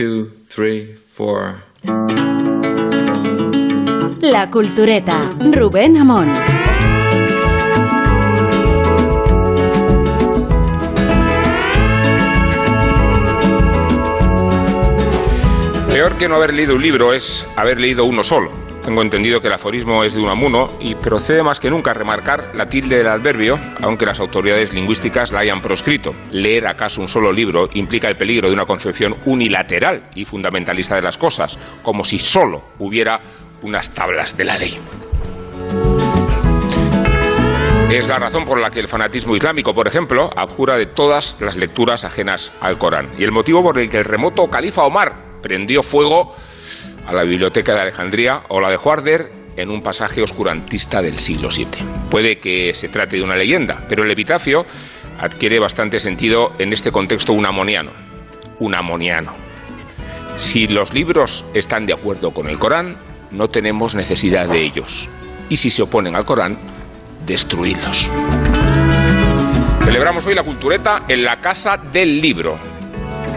two, three, four. La Cultureta, Rubén Amón. Peor que no haber leído un libro es haber leído uno solo. Tengo entendido que el aforismo es de Unamuno y procede más que nunca remarcar la tilde del adverbio, aunque las autoridades lingüísticas la hayan proscrito. Leer acaso un solo libro implica el peligro de una concepción unilateral y fundamentalista de las cosas, como si solo hubiera unas tablas de la ley. Es la razón por la que el fanatismo islámico, por ejemplo, abjura de todas las lecturas ajenas al Corán. Y el motivo por el que el remoto califa Omar prendió fuego a la biblioteca de Alejandría o la de Juarder en un pasaje oscurantista del siglo VII. Puede que se trate de una leyenda, pero el epitafio adquiere bastante sentido en este contexto unamoniano. Unamoniano. Si los libros están de acuerdo con el Corán, no tenemos necesidad de ellos. Y si se oponen al Corán, destruidlos. Celebramos hoy la cultureta en la Casa del Libro.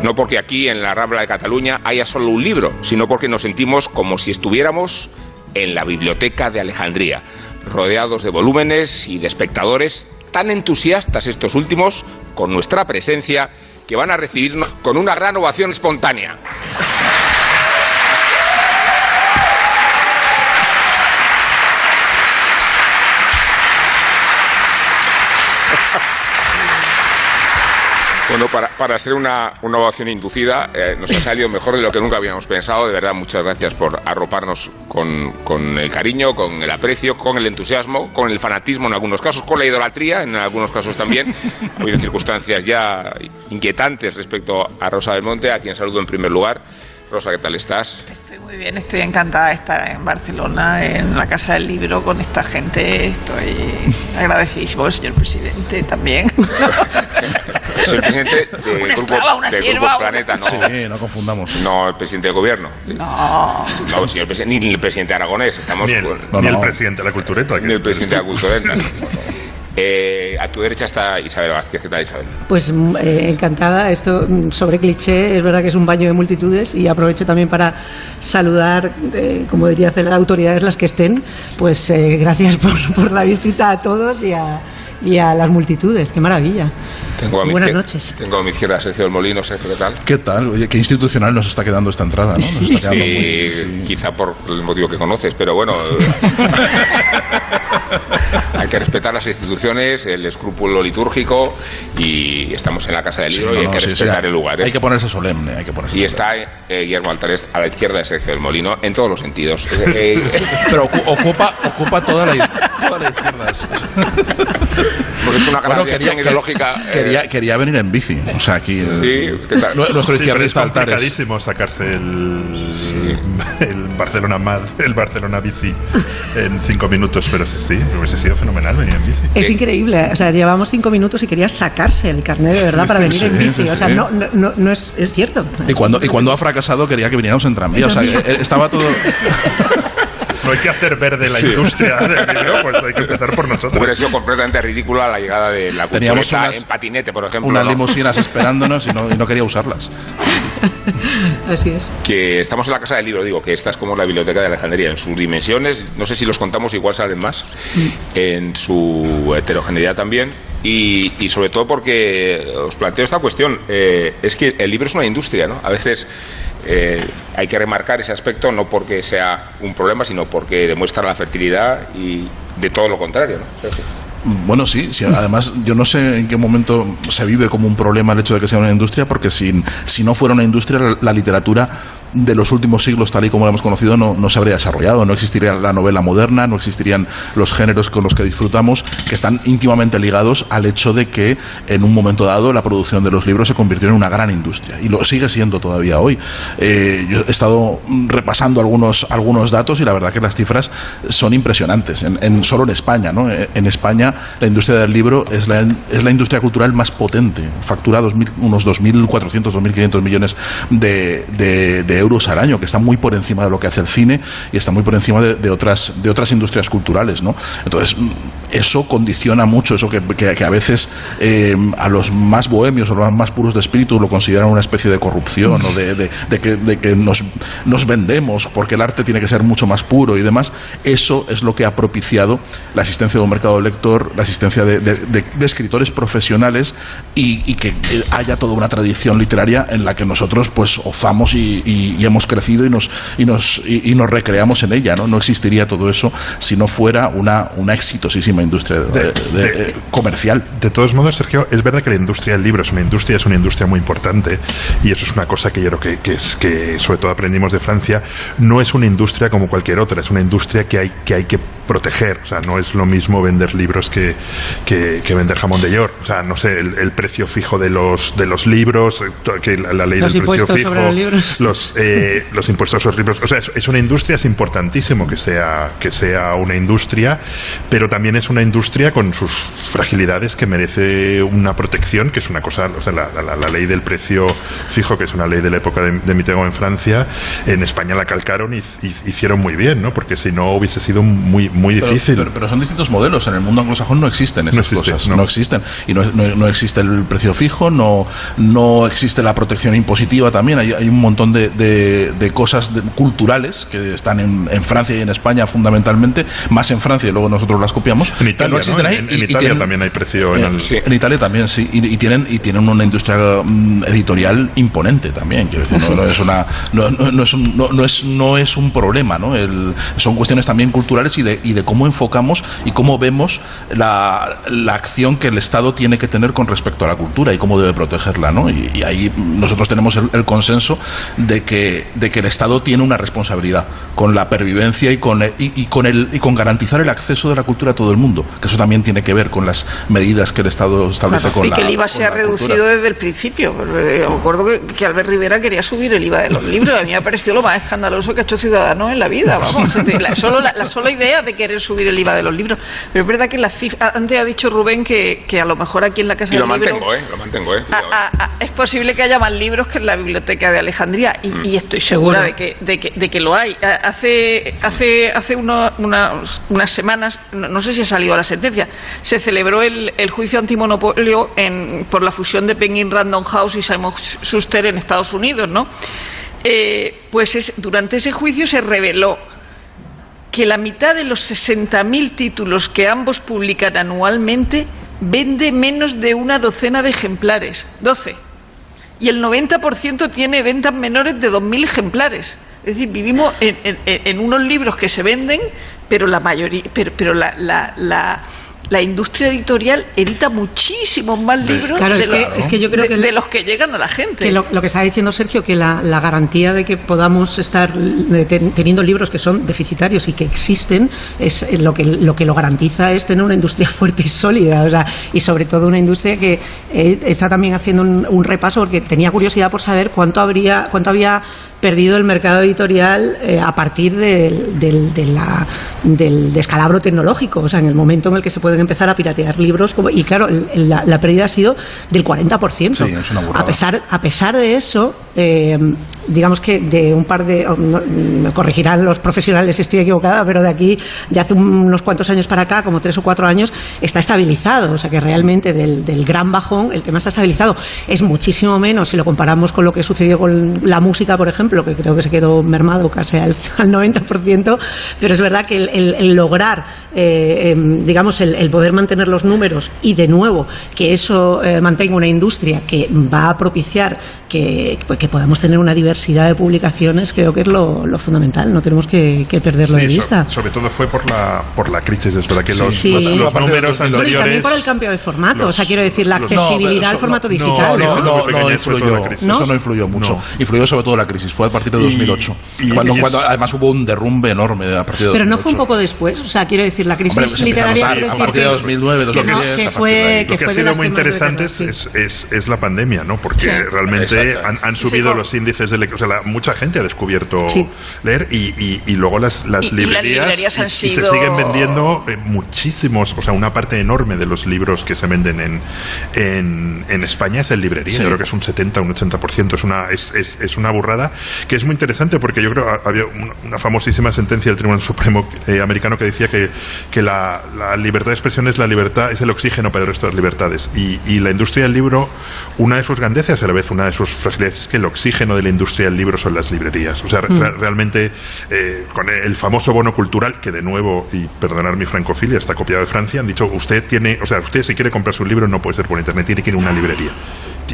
No porque aquí en la Rambla de Cataluña haya solo un libro, sino porque nos sentimos como si estuviéramos en la Biblioteca de Alejandría, rodeados de volúmenes y de espectadores tan entusiastas estos últimos con nuestra presencia que van a recibirnos con una gran ovación espontánea. Bueno, para, para ser una, una ovación inducida, eh, nos ha salido mejor de lo que nunca habíamos pensado. De verdad, muchas gracias por arroparnos con, con el cariño, con el aprecio, con el entusiasmo, con el fanatismo en algunos casos, con la idolatría en algunos casos también. Ha habido circunstancias ya inquietantes respecto a Rosa del Monte, a quien saludo en primer lugar. Rosa, ¿qué tal estás? Estoy muy bien, estoy encantada de estar en Barcelona, en la Casa del Libro, con esta gente. Estoy agradecidísimo, señor presidente, también. Soy presidente del Una grupo, esclava, una del sierva, grupo una- Planeta, no, Sí, no confundamos. no el presidente del gobierno. No. No, señor presidente, ni el presidente aragonés. Estamos Ni el, con- No, ni no. el presidente de la cultureta. ni el presidente de la cultura. Eh, a tu derecha está Isabel Vázquez. ¿Qué tal, Isabel? Pues mm, eh, encantada. Esto mm, sobre cliché, es verdad que es un baño de multitudes y aprovecho también para saludar, eh, como diría hacer autoridades las que estén, pues gracias por la visita a todos y a, y a las multitudes. Qué maravilla. Tengo a mi Buenas noches. Tengo a mi izquierda Sergio del Molino. Sergio, ¿qué tal? ¿Qué tal? Oye, qué institucional nos está quedando esta entrada, ¿no? Nos Sí. está quedando muy- Eh, sí. Quizá por el motivo que conoces, pero bueno. hay que respetar las instituciones, el escrúpulo litúrgico y estamos en la Casa del Sí, Libro no, y hay que sí, sí, respetar el lugar. ¿eh? Hay que ponerse solemne, hay que ponerse Y solemne. está eh, Guillermo Altares a la izquierda de Sergio del Molino en todos los sentidos. Eh, Pero ocu- ocupa, ocupa toda la, toda la izquierda. hemos hecho una gran Bueno, dirección ideológica. eh, quería, quería venir en bici. O sea, aquí. Sí, ¿qué tal? Nu- Nuestro Sí, es Altares. complicadísimo sacarse el, el Barcelona Mad, el Barcelona bici en cinco minutos, pero sí, sí, hubiese sido fenomenal venir en bici. Es increíble. O sea, llevamos cinco minutos y quería sacarse el carnet de verdad para venir Sí, en bici. sí, O sea, sí. no, no, no, no es, es cierto. Y cuando, y cuando ha fracasado quería que viniéramos en tranvía. O sea, eh, eh, estaba todo. No hay que hacer verde la industria del libro, pues hay que empezar por nosotros. Hubiera sido completamente ridícula la llegada de la Teníamos unas- en patinete, por ejemplo. unas ¿no? limusinas esperándonos y no, y no quería usarlas. Así es. que estamos en la Casa del Libro, digo, que esta es como la Biblioteca de Alejandría en sus dimensiones, no sé si los contamos, igual salen más, en su heterogeneidad también, y, y sobre todo porque os planteo esta cuestión, eh, es que el libro es una industria, ¿no? A veces eh, hay que remarcar ese aspecto, no porque sea un problema, sino porque demuestra la fertilidad y de todo lo contrario, ¿no? Bueno, sí, sí, además yo no sé en qué momento se vive como un problema el hecho de que sea una industria, porque sin, si no fuera una industria, la literatura de los últimos siglos, tal y como la hemos conocido, no, no se habría desarrollado. No existiría la novela moderna, no existirían los géneros con los que disfrutamos, que están íntimamente ligados al hecho de que en un momento dado la producción de los libros se convirtió en una gran industria y lo sigue siendo todavía hoy. Eh, yo he estado repasando algunos, algunos datos y la verdad que las cifras son impresionantes, en, en- solo en España. ¿no? Eh, En España la industria del libro es la, es la industria cultural más potente, factura 2000 unos 2.400, 2.500 millones de, de- de euros al año, que está muy por encima de lo que hace el cine y está muy por encima de, de otras, de otras industrias culturales. ¿no? Entonces, eso condiciona mucho, eso que, que- a veces eh, a los más bohemios o los más puros de espíritu lo consideran una especie de corrupción o de, de- que, de que nos, nos vendemos porque el arte tiene que ser mucho más puro y demás. Eso es lo que ha propiciado la existencia de un mercado lector, la existencia de, escritores profesionales y, que haya toda una tradición literaria en la que nosotros pues ozamos y, y- hemos crecido y nos, y nos, y nos recreamos en ella. ¿no? no existiría todo eso si no fuera una, una exitosísima industria de- de- de- eh, comercial. De todos modos, Sergio, es verdad que la industria del libro es una industria, es una industria muy importante y eso es una cosa que yo creo que, que es que sobre todo aprendimos de Francia. No es una industria como cualquier otra, es una industria que hay que hay que proteger. O sea, no es lo mismo vender libros que, que, que vender jamón de york. O sea, no sé, el, el precio fijo de los de los libros, eh, que la, la ley Los del precio fijo, sobre los los eh, los impuestos a los libros. O sea, es, es una industria, es importantísimo que sea que sea una industria, pero también es una industria con sus fragilidades que merece una protección, que es una cosa, o sea, la, la- la ley del precio fijo, que es una ley de la época de, de Mitterrand en Francia, en España la calcaron y, y hicieron muy bien, ¿no? Porque si no hubiese sido muy muy Pero, difícil. pero- pero son distintos modelos. En el mundo anglosajón no existen esas No existe, cosas. no. No. existen. Y no, no- no existe el precio fijo, no, no existe la protección impositiva también. Hay, hay un montón de, de- de cosas de- culturales que están en, en Francia y en España fundamentalmente, más en Francia y luego nosotros las copiamos. en que Italia, no existen ahí En, y- en y Italia tienen- también hay precio en eh, el- sí. En Italia también, sí. Y, y tienen, y tienen una industria mm, editorial imponente también. Quiero decir, no, no es una, no, no- no es un, no, no es, no es un problema, ¿no? El- son cuestiones también culturales y de, y de cómo enfocamos y cómo vemos la, la acción que el Estado tiene que tener con respecto a la cultura y cómo debe protegerla, ¿no? Y, y ahí nosotros tenemos el, el consenso de que, de que el Estado tiene una responsabilidad con la pervivencia y con, el- y, y con el, y con garantizar el acceso de la cultura a todo el mundo, que eso también tiene que ver con las medidas que el Estado establece con y la que el IVA con se ha reducido cultura. desde el principio. Eh, Me acuerdo que, que Albert Rivera quería subir el IVA de los libros. A mí me ha parecido lo más escandaloso que ha hecho Ciudadanos en la vida. Vamos, la, solo, la, la sola idea de querer subir el IVA de los libros. Pero es verdad que la cifra, antes ha dicho Rubén que, que a lo mejor aquí en la Casa Y lo del Libro... mantengo, ¿eh? Lo mantengo, ¿eh? a- Cuidado, a- a- es posible que haya más libros que en la biblioteca de Alejandría y, Mm. y estoy segura de que, de, que, de que lo hay. A- Hace, hace, hace uno- unas, unas semanas, no, no sé si ha salido la sentencia, se celebró el, el juicio antimonopolio en, por la fusión de Penguin Random House y Simon Schuster en Estados Unidos, ¿no? Eh, pues es- durante ese juicio se reveló que la mitad de los 60.000 títulos que ambos publican anualmente vende menos de una docena de ejemplares, 12. Y el 90% tiene ventas menores de 2.000 ejemplares. Es decir, vivimos en, en- en unos libros que se venden, pero la mayoría, pero, pero la, la- la- la industria editorial edita muchísimos más libros Claro, de, es que- los- es que yo creo de- que- de los que llegan a la gente. Que lo, lo que está diciendo Sergio, que la, la garantía de que podamos estar ten- teniendo libros que son deficitarios y que existen, es eh, lo que lo que lo garantiza es tener una industria fuerte y sólida, o sea, y sobre todo una industria que eh, está también haciendo un, un repaso porque tenía curiosidad por saber cuánto habría cuánto había perdido el mercado editorial eh, a partir del, del, de la- del descalabro tecnológico, o sea, en el momento en el que se pueden empezar a piratear libros, como- y claro, la, la pérdida ha sido del 40%. Sí, es una a pesar a pesar de eso, eh, digamos que de un par de. oh, no, me corregirán los profesionales si estoy equivocada, pero de aquí, de hace unos cuantos años para acá, como tres o cuatro años, está estabilizado. O sea que realmente del, del gran bajón el tema está estabilizado. Es muchísimo menos si lo comparamos con lo que sucedió con la música, por ejemplo, que creo que se quedó mermado casi al, al 90%, pero es verdad que el, el- el lograr, eh, em, digamos, el, el poder mantener los números y de nuevo que eso eh, mantenga una industria que va a propiciar que, pues, que podamos tener una diversidad de publicaciones, creo que es lo, lo fundamental, no tenemos que, que perderlo Sí, de so- vista. sobre todo fue por la por la crisis, es verdad que los, Sí. los- Sí. los números 2008. Bueno, y anteriores también por el cambio de formato, los- o sea, quiero decir, la accesibilidad No, al formato no, digital. No, fue no, no, influyó. Eso no influyó mucho. No. Influyó sobre todo la crisis. Fue a partir de 2008. y- cuando, y es- cuando además hubo un derrumbe enorme a partir de 2008. Pero no fue un poco después, o sea, quiero decir, la crisis Hombre, pues literaria. a- partir de que- 2009, que no, 2010, que partir fue, que Lo que fue ha sido muy que interesante es, es, es la pandemia, ¿no? Porque Sí. realmente han, han subido Sí, los índices de, lec- o sea, la- mucha gente ha descubierto Sí. leer y, y- y luego las, las Y- y las librerías, librerías han y- y se sido- siguen vendiendo eh, muchísimos, o sea, una parte enorme de los libros que se venden en, en, en España es en librería. Sí. Yo creo que es un 70, un 80%. Es una, es, es, es una burrada que es muy interesante porque yo creo que había una, una famosísima sentencia del Tribunal Supremo eh, americano que decía que, que la, la libertad de expresión es la libertad, es el oxígeno para el resto de las libertades. Y, y la industria del libro, una de sus grandezas a la vez una de sus fragilidades es que el oxígeno de la industria del libro son las librerías. O sea, re- realmente eh, con el famoso bono cultural, que de nuevo, y perdonar mi francofilia, está copiado de Francia, han dicho, usted tiene, o sea, usted si quiere comprarse un libro no puede ser por internet, tiene que ir a una librería.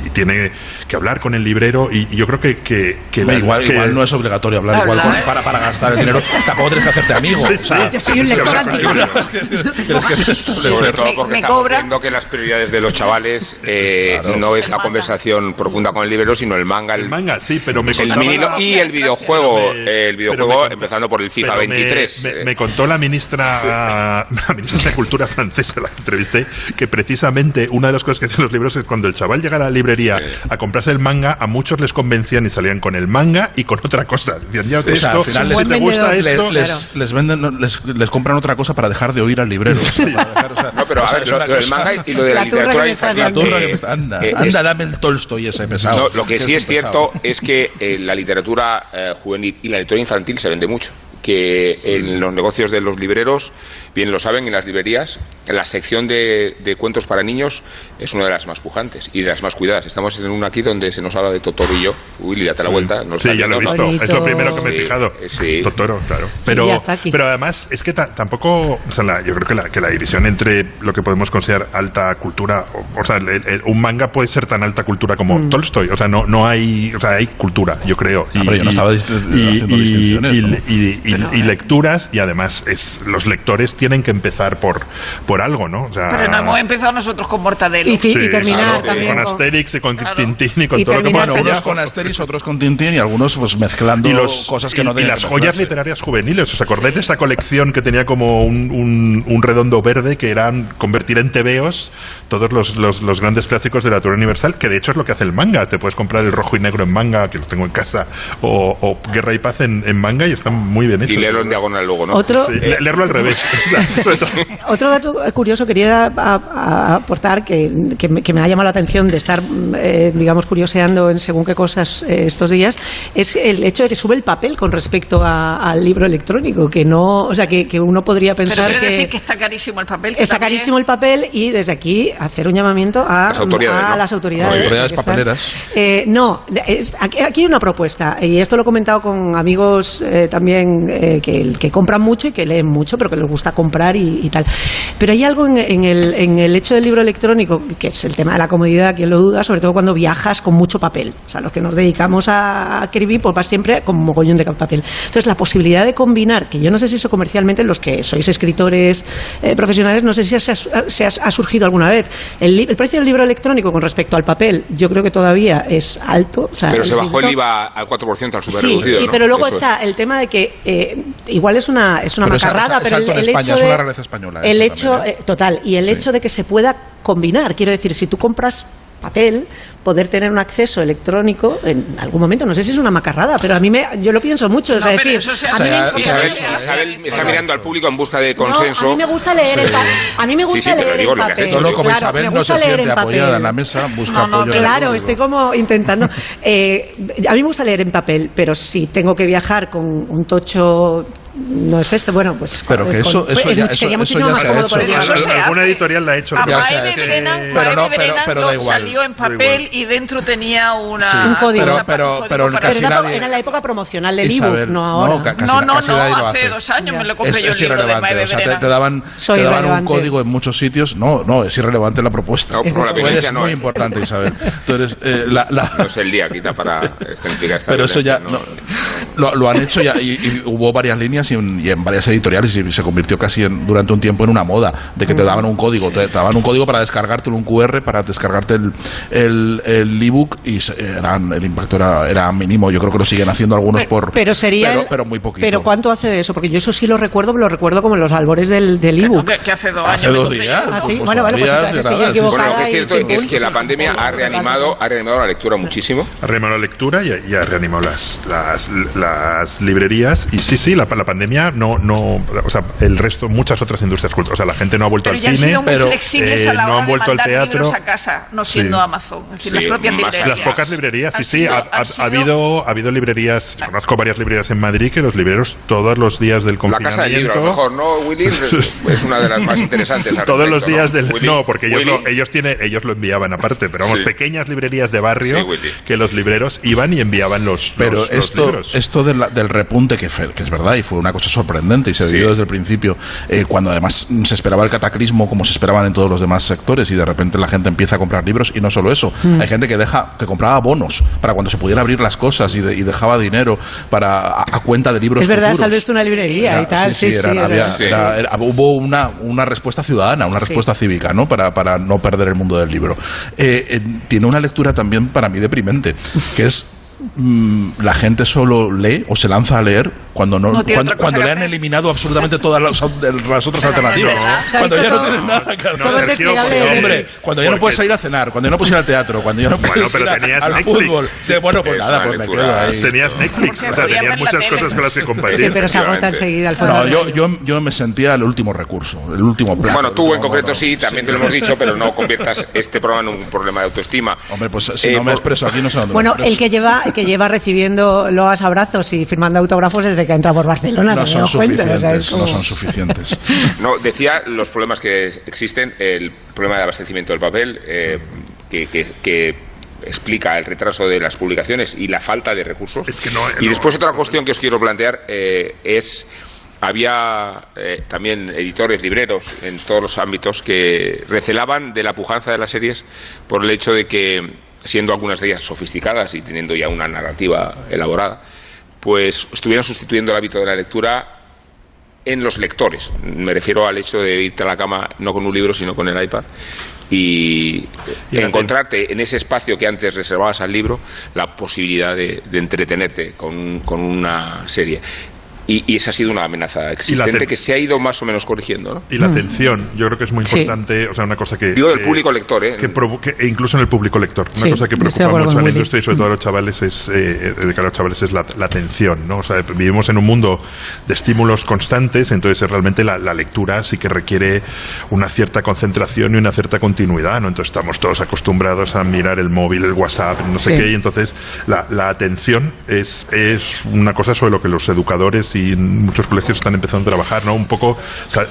Y tiene que hablar con el librero y, y yo creo que, que, que la- igual, que- igual no es obligatorio hablar, igual Hablar. para, para gastar el dinero. Tampoco tienes que hacerte amigo. Sí, o sea, sí. Yo soy un Es que lector hablar Sobre todo Me- porque me estamos cobra. viendo que las prioridades de los chavales eh, no es la conversación profunda con el libro, sino el manga, el, El manga, sí, pero me el y el videojuego, me- eh, el videojuego me contó- empezando por el FIFA pero me- 23. Me, eh. me contó la ministra, la ministra de Cultura francesa, la que entrevisté, que precisamente una de las cosas que hacen los libros es cuando el chaval llega a la librería a comprarse el manga, a muchos les convencían y salían con el manga y con otra cosa. Decían, ya, O sea, al final si les, te gusta vendedor. esto, les, les- les venden, les, les compran otra cosa para dejar de oír al librero. Para dejar, o sea, No, pero o a ver, es lo, del manga y lo de la, literatura infantil. La turra que me está- anda, eh, anda, es- dame el Tolstoy ese pesado. No, lo que sí es cierto es que eh, la literatura eh, juvenil y la literatura infantil se vende mucho. Que en los negocios de los libreros, bien lo saben, en las librerías, la sección de, de cuentos para niños es una de las más pujantes y de las más cuidadas. Estamos en una aquí donde se nos habla de Totoro y yo. Willy, date la vuelta. nos Sí, está ya lo he visto. Bonito. Es lo primero que me he fijado. sí. Totoro, claro. Pero, pero además es que ta- tampoco, o sea, la- yo creo que la, que la división entre lo que podemos considerar alta cultura, o, o sea, el- el- un manga puede ser tan alta cultura como Mm. Tolstoy. O sea, no, no hay, o sea, hay cultura, yo creo. Ah, pero yo no estaba haciendo distinciones, y- ¿no? Y- y- y lecturas y además es, los lectores tienen que empezar por, por algo, ¿no? O sea, Pero no hemos empezado nosotros con Mortadelo. Y, fi- y Sí, terminar claro, también con Asterix y con Claro. Tintín y con Y todo lo que Bueno, unos con Asterix, otros con Tintín y algunos pues mezclando y los, cosas que y- no y tenían las que joyas literarias juveniles. ¿Os acordáis de esa colección que tenía como un, un- un redondo verde que eran convertir en tebeos todos los, los- los grandes clásicos de la literatura universal? Que de hecho es lo que hace el manga. Te puedes comprar el rojo y negro en manga, que lo tengo en casa, o, o Guerra y Paz en, en manga y están muy bien Y leerlo en diagonal luego, ¿no? Otro, Sí, le- leerlo al revés. Otro dato curioso quería aportar que, que me, que me ha llamado la atención de estar, eh, digamos, curioseando en según qué cosas eh, estos días, es el hecho de que sube el papel con respecto a- al libro electrónico, que no, o sea, que, que uno podría Pero pensar quiero que, decir que está carísimo el papel. está también- carísimo el papel y desde aquí hacer un llamamiento a, Las autoridades, a ¿no? las autoridades. Papeleras. Eh, no, es- aquí, aquí hay una propuesta y esto lo he comentado con amigos eh, también eh, que, que compran mucho y que leen mucho, pero que les gusta comprar y, y tal. Pero hay algo en, en el, en el hecho del libro electrónico, que es el tema de la comodidad, quien lo duda, sobre todo cuando viajas con mucho papel. O sea, los que nos dedicamos a escribir, pues vas siempre con mogollón de papel. Entonces, la posibilidad de combinar, que yo no sé si eso comercialmente, los que sois escritores eh, profesionales, no sé si se ha, surgido alguna vez. El, el precio del libro electrónico con respecto al papel, yo creo que todavía es alto. o sea, Pero se bajó el. IVA al 4% al super Sí, reducido, y- ¿no? pero luego Eso es. está el tema de que eh, igual es una es una Pero es- macarrada, es- es pero el, el España, hecho es de una rareza española el hecho también, ¿eh? eh, total y el Sí. hecho de que se pueda combinar, quiero decir, si tú compras papel, poder tener un acceso electrónico en algún momento, no sé si es una macarrada, pero a mí me yo lo pienso mucho, es No, pero decir, eso se- a mí me- O sea, Isabel, está mirando al público en busca de no, consenso. a mí me gusta leer en papel. A mí me Sí, gusta sí, pero leer digo has papel. hecho. Solo como Claro, Isabel no se leer siente en papel. apoyada en la mesa, busca No, no, apoyo el Claro, estoy como intentando. Eh, a mí me gusta leer en papel, pero si tengo que viajar con un tocho, no es esto, bueno, pues. Pero que con- eso- eso pues, ya- sería eso- muchísimo eso ya más se ha cómodo hecho. Pero eso se Alguna hace. editorial la ha hecho. A lo que de Pero no, de pero- pero da igual. salió en Da papel igual. y dentro tenía una Sí. Un código. Pero- un código pero para- Pero casi era, nadie- era la época promocional del ebook, no ahora. ca- casi no, no, casi no, nadie lo hace hace. dos años me lo compré es, yo es de irrelevante. Bae O sea, te, te daban, Soy te daban un código en muchos sitios. No, no, es irrelevante la propuesta. No, Tú eres muy importante, Isabel. Tú eres eh, la, No es el día, quizá, para esta Pero eso ya. Lo, lo han hecho ya, y, y hubo varias líneas y, en- y en varias editoriales y se convirtió casi en- durante un tiempo en una moda de que te daban un código, te, te daban un código para descargártelo, un QR para descargarte el el el ebook y se- eran, el impacto era, era mínimo. Yo creo que lo siguen haciendo algunos por Pero sería. pero, el- pero muy poquito. Pero ¿cuánto hace de eso? Porque yo eso sí lo recuerdo, lo recuerdo como en los albores del, del ebook. que, que hace dos Hace años. me dos días. Ah, sí, Pues bueno, bueno, pues entonces estoy nada, sí. equivocada. Bueno, lo que es cierto es que la pandemia ha reanimado, ha reanimado la lectura muchísimo. Ha reanimado la lectura y, ha- y ha reanimado las, las, las librerías. Y sí, sí, la, la pandemia no, no. O sea, el resto, muchas otras industrias culturales. O sea, la gente no ha vuelto Pero al ya han cine. sido muy pero, flexibles eh, a la no han vuelto de al teatro. libros a casa, no siendo Sí. Amazon. Es decir, Sí, las propias librerías. Las pocas librerías, sí, sí. sido- Ha, ha- ha sido- habido, ha habido librerías, conozco varias librerías en Madrid que los libreros todos los días del La confinamiento. casa del libro, a lo mejor, ¿no, Willy? Es una de las más interesantes. al Todos los días del Willy, no porque ellos lo, ellos tienen ellos lo enviaban aparte pero vamos Sí. pequeñas librerías de barrio que los libreros iban y enviaban los Pero los, los esto, libros esto de la- del repunte, que, es verdad y fue una cosa sorprendente y se Sí. vivió desde el principio, eh, cuando además se esperaba el cataclismo como se esperaban en todos los demás sectores y de repente la gente empieza a comprar libros y no solo eso, Mm. hay gente que deja que compraba bonos para cuando se pudiera abrir las cosas y, de- y dejaba dinero para a, a cuenta de libros Es verdad, salves tú una librería Era- y tal. Sí, sí, sí, había- era- hubo una, una respuesta ciudadana, una respuesta cívica, ¿no? Para, para no perder el mundo del libro. Eh, eh, tiene una lectura también para mí deprimente, que es la gente solo lee o se lanza a leer cuando no, cuando, cuando le han hacer. eliminado absolutamente todas las, las otras alternativas. Cuando ya no tienen nada que. No, Sergio, sí, Hombre, cuando ya no puedes ir a cenar, cuando ya no puedes ir al teatro, cuando ya no puedes ir a- al Netflix. fútbol. Sí, bueno, pues Es nada, pues me quedo ahí. tenías Netflix o sea tenías muchas cosas con las que compartir Sí, pero se agota enseguida al fondo. No, yo, yo, yo me sentía el último recurso, el último plan. Bueno, tú en concreto no, sí, también te lo hemos dicho, pero no conviertas este programa en un problema de autoestima. Hombre, pues si Eh, no me expreso aquí no sé dónde Bueno, el que lleva, que lleva recibiendo loas abrazos y firmando autógrafos desde que entra por Barcelona. no son doy cuenta, o sea, suficientes, es no son suficientes. No, decía los problemas que existen, el problema de abastecimiento del papel, eh, que, que- que explica el retraso de las publicaciones y la falta de recursos. Es que no- y no- después otra cuestión que os quiero plantear eh, es había eh, también editores, libreros en todos los ámbitos que recelaban de la pujanza de las series por el hecho de que, siendo algunas de ellas sofisticadas y teniendo ya una narrativa elaborada, pues estuvieran sustituyendo el hábito de la lectura en los lectores. Me refiero al hecho de irte a la cama no con un libro, sino con el iPad y, encontrarte en ese espacio que antes reservabas al libro la posibilidad de, de entretenerte con, con una serie. Y, y esa ha sido una amenaza existente ten- que se ha ido más o menos corrigiendo. ¿no? y la atención yo creo que es muy Sí. importante o sea una cosa que Digo del público lector, ¿eh? que provo- que- e incluso en el público lector una Sí, cosa que preocupa mucho a la Willy. industria y sobre todo a los chavales es eh, de cara a los chavales es la, la atención no o sea vivimos en un mundo de estímulos constantes entonces realmente la, la lectura sí que requiere una cierta concentración y una cierta continuidad no entonces estamos todos acostumbrados a mirar el móvil el WhatsApp no sé Sí. qué y entonces la, la atención es es una cosa sobre lo que los educadores y en muchos colegios están empezando a trabajar no un poco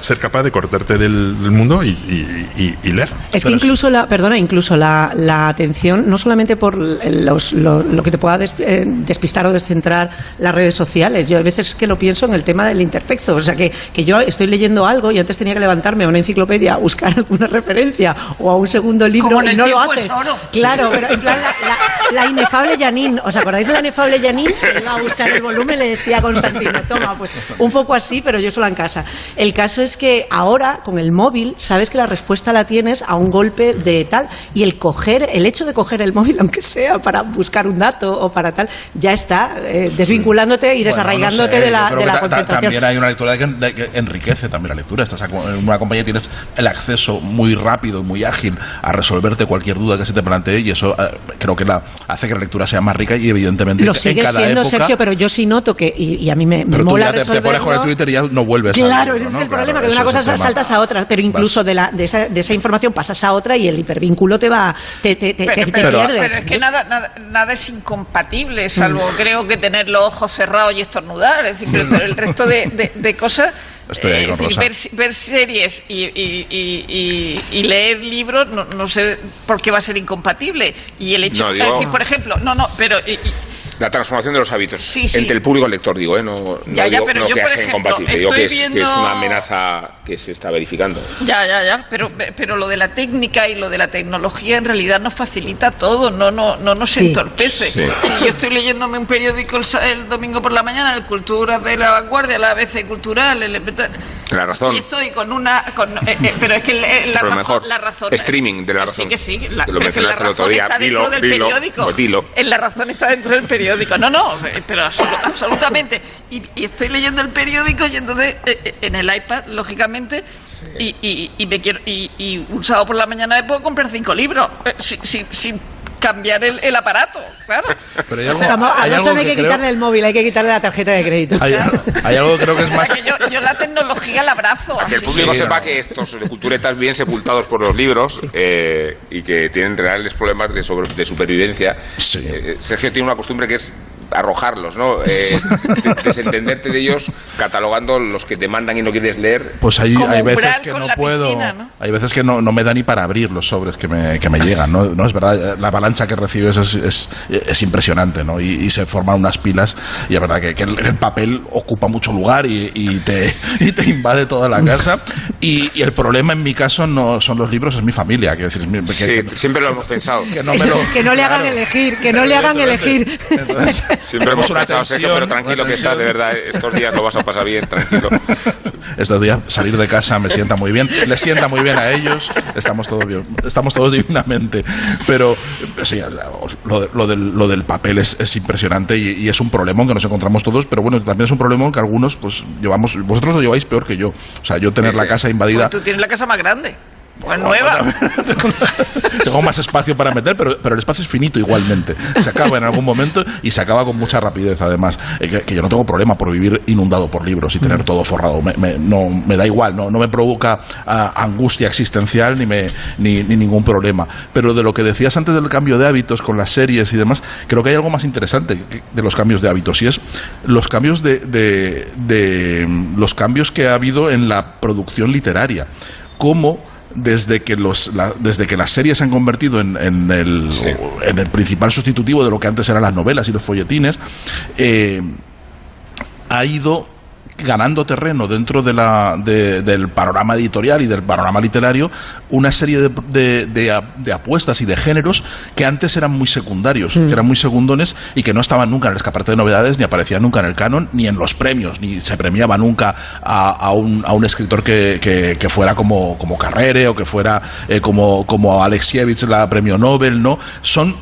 ser capaz de cortarte del, del mundo y, y- y- y leer Es que incluso la, perdona, incluso la, la atención, no solamente por los- lo, lo que te pueda des- eh, despistar o descentrar las redes sociales, yo a veces que lo pienso en el tema del intertexto, o sea que, que yo estoy leyendo algo y antes tenía que levantarme a una enciclopedia a buscar alguna referencia o a un segundo libro Como en y el no lo haces. oro. Claro, pero en plan la, la- la inefable Janine, ¿os acordáis de la inefable Janine? Que Iba a buscar el volumen, le decía a Constantino, pues un poco así, pero yo sola en casa. El caso es que ahora, con el móvil, sabes que la respuesta la tienes a un golpe de tal, y el coger, el hecho de coger el móvil, aunque sea para buscar un dato o para tal, ya está eh, desvinculándote y Bueno, desarraigándote no sé, de la, de la concentración. También hay una lectura que, de que enriquece también la lectura. Estás en una compañía tienes el acceso muy rápido y muy ágil a resolverte cualquier duda que se te plantee y eso eh, creo que la, hace que la lectura sea más rica y evidentemente Lo en sigue cada siendo, época, Sergio, pero yo sí noto que, y, y a mí me, me tú mola ya te, te pones con el. Twitter y ya no vuelves Claro, ese ¿no? es el Claro, problema, que de una cosa saltas a otra, pero incluso de, la, de, esa, de esa información pasas a otra y el hipervínculo te va, te, te, te, Pero, te- te pero- pierdes. pero es que nada, nada, nada es incompatible, salvo Mm. creo que tener los ojos cerrados y estornudar. Es decir, pero el resto de, de- de cosas. Estoy ahí eh, con es decir, Rosa. ver, ver series y, y- y- y- y leer libros, no, no sé por qué va a ser incompatible. Y el hecho, No, es digo- decir, por ejemplo, no, no, pero y- y La transformación de los hábitos Sí, sí. entre el público y el lector, digo, ¿eh? no, no Ya, ya, digo pero no yo, que sea incompatible, digo que es, que es viendo- una amenaza que se está verificando. Ya, ya, ya, pero, pero lo de la técnica y lo de la tecnología en realidad nos facilita todo, no, no, no nos Sí. entorpece. Yo estoy leyéndome un periódico el, sa- el domingo por la mañana, el Cultura de la Vanguardia, la ABC Cultural, el, La razón. y estoy con una... con- eh, eh, pero es que el- eh, la, Pero razón, mejor, la razón... streaming de la razón. Sí, que sí. La, Que lo mencionaste el otro día. está dentro Dilo, del dilo, periódico. pues dilo. En la razón está dentro del periódico. No, no, eh, pero absolu- absolutamente. Y, y estoy leyendo el periódico y entonces eh, eh, en el iPad, lógicamente, y, y, y me quiero y, y un sábado por la mañana me puedo comprar cinco libros sin, sin, sin cambiar el, el aparato, claro. Pero hay algo, O sea, a hay algo no hay que creo- quitarle el móvil, hay que quitarle la tarjeta de crédito. hay, hay algo que creo que es O más... sea, que yo, yo la tecnología la abrazo. Que el público Sí, sepa no. que estos culturetas vienen sepultados por los libros eh, y que tienen reales problemas de, sobre- de supervivencia. Sí. Eh, Sergio tiene una costumbre que es arrojarlos, ¿no? Eh, de- desentenderte de ellos catalogando los que te mandan y no quieres leer. Pues hay, hay veces que no puedo. piscina, ¿no? Hay veces que no, no me da ni para abrir los sobres que me, que me llegan. ¿no? no es verdad, la avalancha que recibes es, es, es impresionante, ¿no? Y, y se forman unas pilas. Y es verdad que, que el, el papel ocupa mucho lugar y, y te, y te invade toda la casa. Y, y el problema en mi caso no son los libros, es mi familia. Quiero decir, que- Sí, que- siempre lo hemos pensado. que no me lo- que no le hagan claro. elegir, que no le hagan elegir. Entonces, Siempre hemos una pensado, Sergio, pero tranquilo que estás, de verdad, eh, estos días lo vas a pasar bien, tranquilo. Estos días salir de casa me sienta muy bien, les sienta muy bien a ellos, estamos todos bien, estamos todos divinamente. Pero sí, lo, de- lo del, lo del papel es, es impresionante y, y es un problema que nos encontramos todos, pero bueno, también es un problema que algunos pues llevamos, vosotros lo lleváis peor que yo. O sea, yo tener la casa invadida. Pues tú tienes la casa más grande. Pues nueva. Tengo más espacio para meter, pero, pero el espacio es finito igualmente. Se acaba en algún momento y se acaba con mucha rapidez, además. Eh, que, que yo no tengo problema por vivir inundado por libros y tener todo forrado. Me, me- no, me da igual, no, no me provoca ah, angustia existencial ni, me, ni, ni ningún problema. Pero de lo que decías antes del cambio de hábitos con las series y demás, creo que hay algo más interesante de los cambios de hábitos y es los cambios de, de- de, mm, los cambios que ha habido en la producción literaria. Cómo desde que los la- desde que las series se han convertido en, en el, Sí. en el principal sustitutivo de lo que antes eran las novelas y los folletines eh, ha ido ganando terreno dentro de la, de- del panorama editorial y del panorama literario una serie de, de- de apuestas y de géneros que antes eran muy secundarios, que eran muy segundones y que no estaban nunca en el escaparate de novedades, ni aparecían nunca en el canon, ni en los premios, ni se premiaba nunca a, a un, a un escritor que, que- que fuera como, como Carrere o que fuera eh, como, como Alexievich, la premio Nobel, ¿no? Son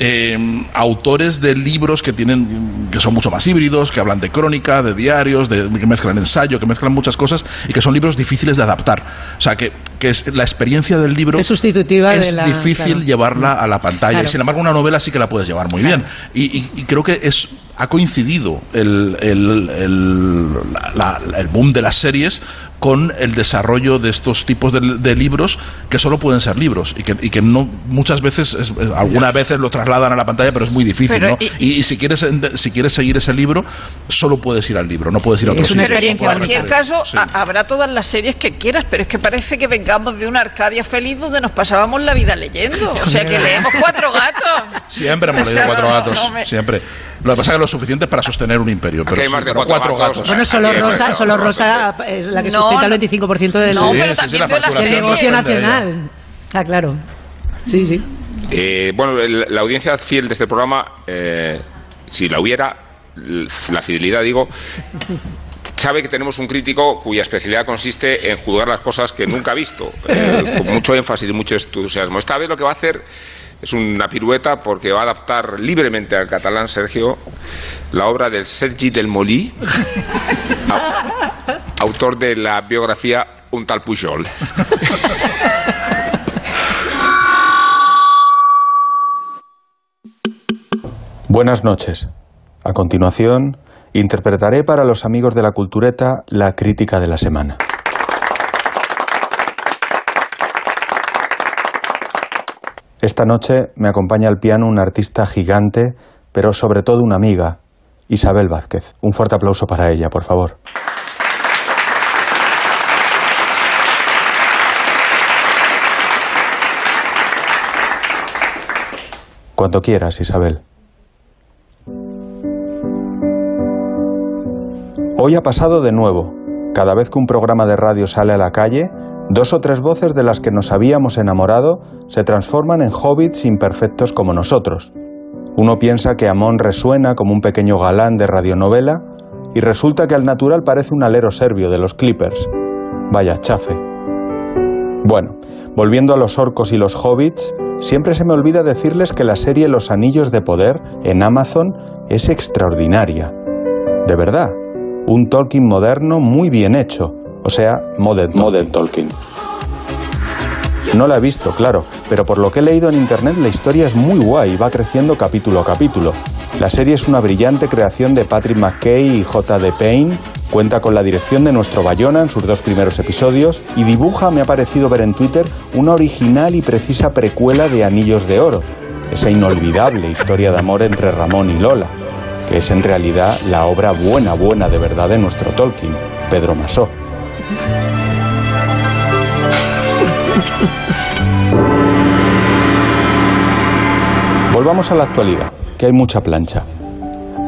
eh, autores de libros que tienen que son mucho más híbridos, que hablan de crónica, de diarios, de, que mezclan ensayo, que mezclan muchas cosas y que son libros difíciles de adaptar. O sea, que, que es, la experiencia del libro Es sustitutiva es de la- difícil claro. llevarla a la pantalla. Claro. Y sin embargo, una novela sí que la puedes llevar muy Claro. bien. Y, y- y creo que es ha coincidido el, el- el- la- la- el boom de las series con el desarrollo de estos tipos de, de libros que solo pueden ser libros y que, y que no muchas veces es- algunas veces lo trasladan a la pantalla pero es muy difícil Pero ¿no? y- y, y si quieres si quieres seguir ese libro solo puedes ir al libro no puedes ir a otro Es una sitio. Pero en experiencia cualquier caso, Sí. ha- habrá todas las series que quieras, pero es que parece que vengamos de una Arcadia feliz donde nos pasábamos la vida leyendo. O sea, que leemos cuatro gatos. Siempre hemos leído cuatro no, gatos, no me- siempre. Lo que pasa es que lo suficiente para sostener un imperio. Pero, hay sí, más de pero cuatro gatos. Bueno, solo Rosa, solo no, Rosa es la que No, el no. 25% del, No, pero también la de del negocio de nacional. Ah, claro. Sí, sí. Eh, bueno, la audiencia fiel de este programa, eh, si la hubiera, la fidelidad, digo, sabe que tenemos un crítico cuya especialidad consiste en juzgar las cosas que nunca ha visto, eh, con mucho énfasis y mucho entusiasmo. Esta vez lo que va a hacer es una pirueta porque va a adaptar libremente al catalán Sergio la obra del Sergi del Molí, autor de la biografía Un tal Pujol. Buenas noches. A continuación, interpretaré para los amigos de la cultureta la crítica de la semana. Esta noche me acompaña al piano una artista gigante, pero sobre todo una amiga, Isabel Vázquez. Un fuerte aplauso para ella, por favor. Cuando quieras, Isabel. Hoy ha pasado de nuevo. Cada vez que un programa de radio sale a la calle, dos o tres voces de las que nos habíamos enamorado se transforman en hobbits imperfectos como nosotros. Uno piensa que Amón resuena como un pequeño galán de radionovela y resulta que al natural parece un alero serbio de los Clippers. Vaya chafe. Bueno, volviendo a los orcos y los hobbits, siempre se me olvida decirles que la serie Los Anillos de Poder en Amazon es extraordinaria. De verdad, un Tolkien moderno muy bien hecho, o sea, modern, modern Tolkien. No la he visto, claro, pero por lo que he leído en internet la historia es muy guay y va creciendo capítulo a capítulo. La serie es una brillante creación de Patrick McKay y J.D. Payne, cuenta con la dirección de nuestro Bayona en sus dos primeros episodios y dibuja, me ha parecido ver en Twitter, una original y precisa precuela de Anillos de Oro, esa inolvidable historia de amor entre Ramón y Lola, que es en realidad la obra buena, buena de verdad de nuestro Tolkien, Pedro Masó. Volvamos a la actualidad, que hay mucha plancha.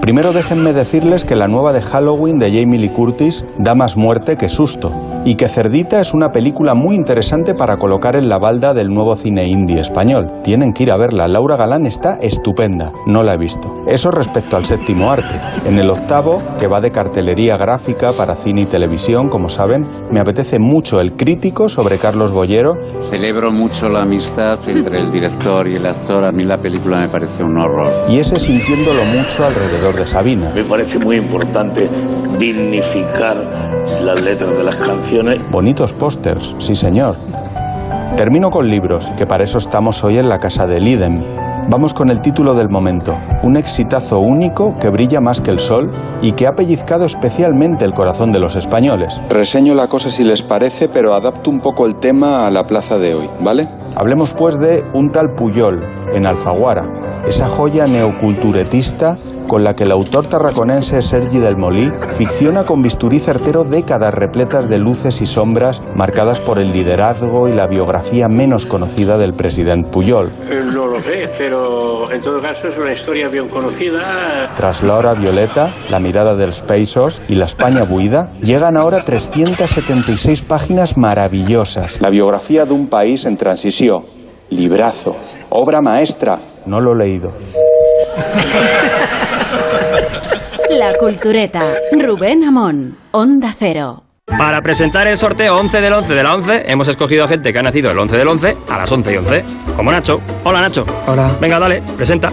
Primero déjenme decirles que la nueva de Halloween de Jamie Lee Curtis da más muerte que susto y que Cerdita es una película muy interesante para colocar en la balda del nuevo cine indie español. Tienen que ir a verla, Laura Galán está estupenda, no la he visto. Eso respecto al séptimo arte. En el octavo, que va de cartelería gráfica para cine y televisión, como saben, me apetece mucho el crítico sobre Carlos Bollero. Celebro mucho la amistad entre el director y el actor, a mí la película me parece un horror. Y ese sintiéndolo mucho alrededor de Sabina. Me parece muy importante dignificar las letras de las canciones. Bonitos pósters, sí señor. Termino con libros, que para eso estamos hoy en la casa de Lidem. Vamos con el título del momento, un exitazo único que brilla más que el sol y que ha pellizcado especialmente el corazón de los españoles. Reseño la cosa si les parece, pero adapto un poco el tema a la plaza de hoy, ¿vale? Hablemos pues de un tal Puyol, en Alfaguara, esa joya neoculturetista con la que el autor tarraconense Sergi del Molí ficciona con bisturí certero décadas repletas de luces y sombras marcadas por el liderazgo y la biografía menos conocida del presidente Puyol. No lo sé, pero en todo caso es una historia bien conocida. Tras la hora violeta, la mirada del Spacers y la España buida, llegan ahora 376 páginas maravillosas. La biografía de un país en transición. Librazo. Obra maestra. No lo he leído. La Cultureta. Rubén Amón. Onda Cero. Para presentar el sorteo 11 del 11 de la 11, hemos escogido a gente que ha nacido el 11 del 11 a las 11 y 11. Como Nacho. Hola, Nacho. Hola. Venga, dale, presenta.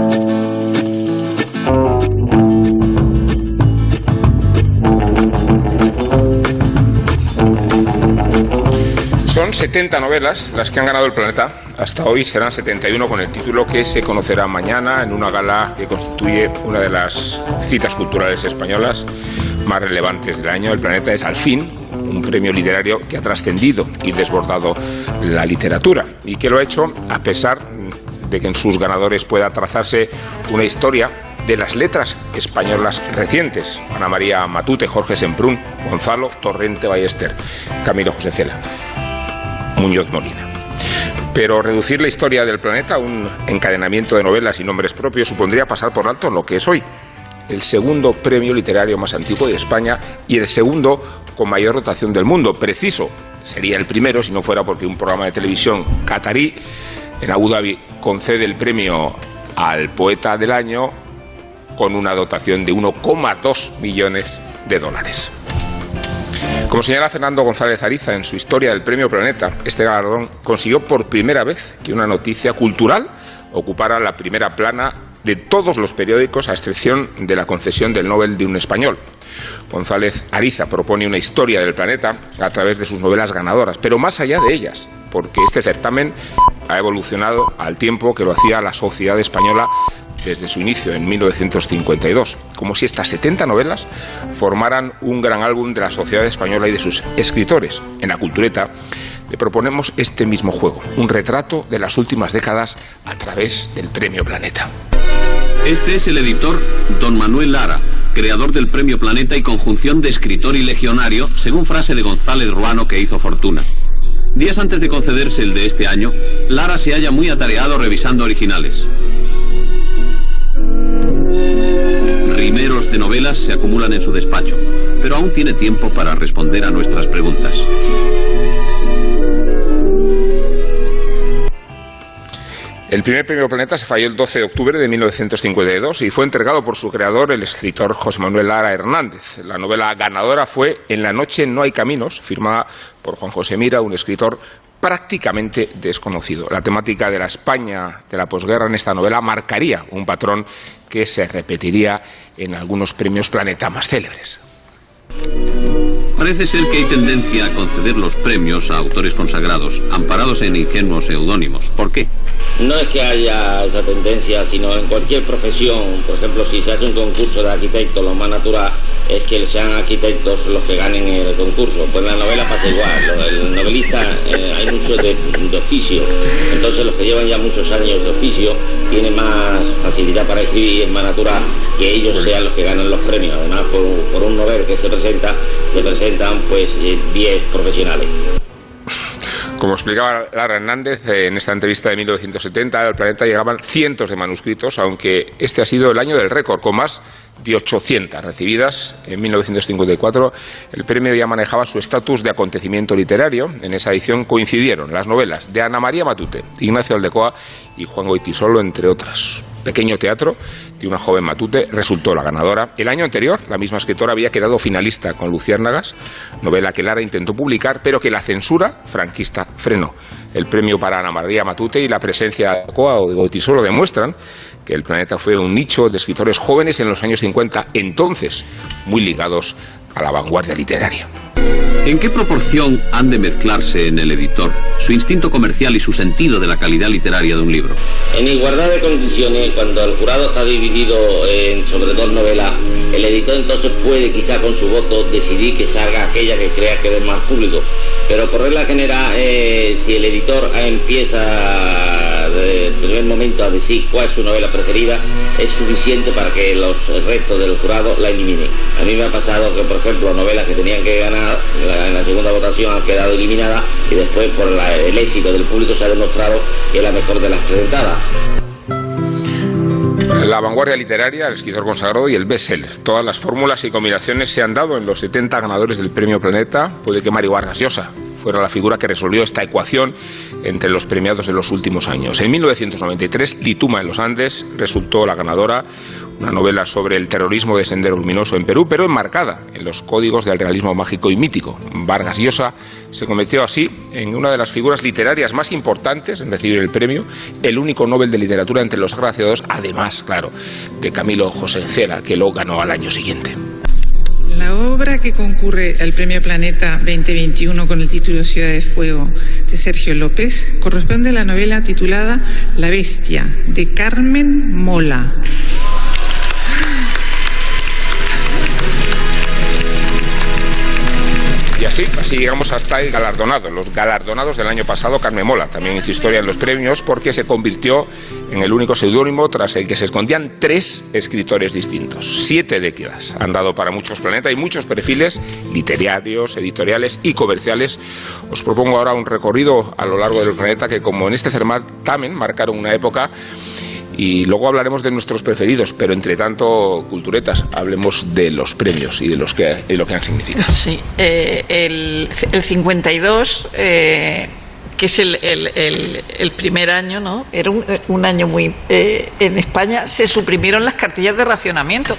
Son 70 novelas las que han ganado el planeta. Hasta hoy serán 71 con el título que se conocerá mañana en una gala que constituye una de las citas culturales españolas más relevantes del año. El planeta es al fin un premio literario que ha trascendido y desbordado la literatura y que lo ha hecho a pesar de que en sus ganadores pueda trazarse una historia de las letras españolas recientes. Ana María Matute, Jorge Semprún, Gonzalo Torrente Ballester, Camilo José Cela. Muñoz Molina. Pero reducir la historia del planeta a un encadenamiento de novelas y nombres propios supondría pasar por alto lo que es hoy el segundo premio literario más antiguo de España y el segundo con mayor rotación del mundo. Preciso, sería el primero si no fuera porque un programa de televisión catarí en Abu Dhabi concede el premio al poeta del año con una dotación de 1,2 millones de dólares. Como señala Fernando González Ariza en su historia del Premio Planeta, este galardón consiguió por primera vez que una noticia cultural ocupara la primera plana de todos los periódicos, a excepción de la concesión del Nobel de un español. González Ariza propone una historia del planeta a través de sus novelas ganadoras, pero más allá de ellas, porque este certamen ha evolucionado al tiempo que lo hacía la sociedad española desde su inicio en 1952, como si estas 70 novelas formaran un gran álbum de la sociedad española y de sus escritores. En la cultureta le proponemos este mismo juego, un retrato de las últimas décadas a través del Premio Planeta. Este es el editor Don Manuel Lara, creador del Premio Planeta y conjunción de escritor y legionario, según frase de González Ruano que hizo fortuna. Días antes de concederse el de este año, Lara se halla muy atareado revisando originales. Rimeros de novelas se acumulan en su despacho, pero aún tiene tiempo para responder a nuestras preguntas. El primer premio Planeta se falló el 12 de octubre de 1952 y fue entregado por su creador, el escritor José Manuel Lara Hernández. La novela ganadora fue En la noche no hay caminos, firmada por Juan José Mira, un escritor prácticamente desconocido. La temática de la España de la posguerra en esta novela marcaría un patrón que se repetiría en algunos premios Planeta más célebres. Parece ser que hay tendencia a conceder los premios a autores consagrados, amparados en ingenuos seudónimos. ¿Por qué? No es que haya esa tendencia, sino en cualquier profesión. Por ejemplo, si se hace un concurso de arquitectos, lo más natural es que sean arquitectos los que ganen el concurso. Pues la novela pasa igual. El novelista eh, hay mucho de, oficio. Entonces los que llevan ya muchos años de oficio tienen más facilidad para escribir, es más natural que ellos sean los que ganan los premios. Además, por, por un novel que se se presentan pues 10 profesionales. Como explicaba Lara Hernández eh, en esta entrevista de 1970, al planeta llegaban cientos de manuscritos, aunque este ha sido el año del récord, con más de 800 recibidas. En 1954 el premio ya manejaba su estatus de acontecimiento literario. En esa edición coincidieron las novelas de Ana María Matute, Ignacio Aldecoa y Juan Goitisolo, entre otras. Pequeño teatro de una joven Matute resultó la ganadora. El año anterior, la misma escritora había quedado finalista con Luciérnagas, novela que Lara intentó publicar, pero que la censura franquista frenó. El premio para Ana María Matute y la presencia de Aldecoa o de Goitisolo demuestran que el planeta fue un nicho de escritores jóvenes en los años 50, entonces muy ligados a la vanguardia literaria. ¿En qué proporción han de mezclarse en el editor su instinto comercial y su sentido de la calidad literaria de un libro? En igualdad de condiciones, cuando el jurado está dividido en sobre dos novelas, el editor entonces puede quizá con su voto decidir que salga aquella que crea que es más público. Pero por regla general, eh, si el editor empieza desde el primer momento a decir cuál es su novela preferida, es suficiente para que los el resto del jurado la eliminen. A mí me ha pasado que, por ejemplo, novelas que tenían que ganar la- en la segunda votación han quedado eliminadas y después por la- el éxito del público se ha demostrado que es la mejor de las presentadas. La vanguardia literaria, el escritor consagrado y el bestseller. Todas las fórmulas y combinaciones se han dado en los 70 ganadores del premio Planeta. Puede que Mario Vargas Llosa fuera la figura que resolvió esta ecuación entre los premiados de los últimos años. En 1993, Lituma en los Andes resultó la ganadora, una novela sobre el terrorismo de Sendero Luminoso en Perú, pero enmarcada en los códigos del realismo mágico y mítico. Vargas Llosa se convirtió así en una de las figuras literarias más importantes en recibir el premio, el único Nobel de Literatura entre los agraciados, además, claro, de Camilo José Cela, que lo ganó al año siguiente. La obra que concurre al Premio Planeta 2021 con el título Ciudad de Fuego de Sergio López corresponde a la novela titulada La Bestia de Carmen Mola. Y así, así llegamos hasta el galardonado. Los galardonados del año pasado, Carmen Mola, también hizo historia en los premios porque se convirtió en el único seudónimo tras el que se escondían tres escritores distintos. Siete décadas han dado para muchos planetas y muchos perfiles literarios, editoriales y comerciales. Os propongo ahora un recorrido a lo largo del planeta que, como en este certamen, marcaron una época y luego hablaremos de nuestros preferidos, pero entre tanto, culturetas, hablemos de los premios y de, los que, lo que han significado. Sí, eh, el, el 52, eh, que es el, el- el- primer año, ¿no? Era un, un año muy... eh, en España se suprimieron las cartillas de racionamiento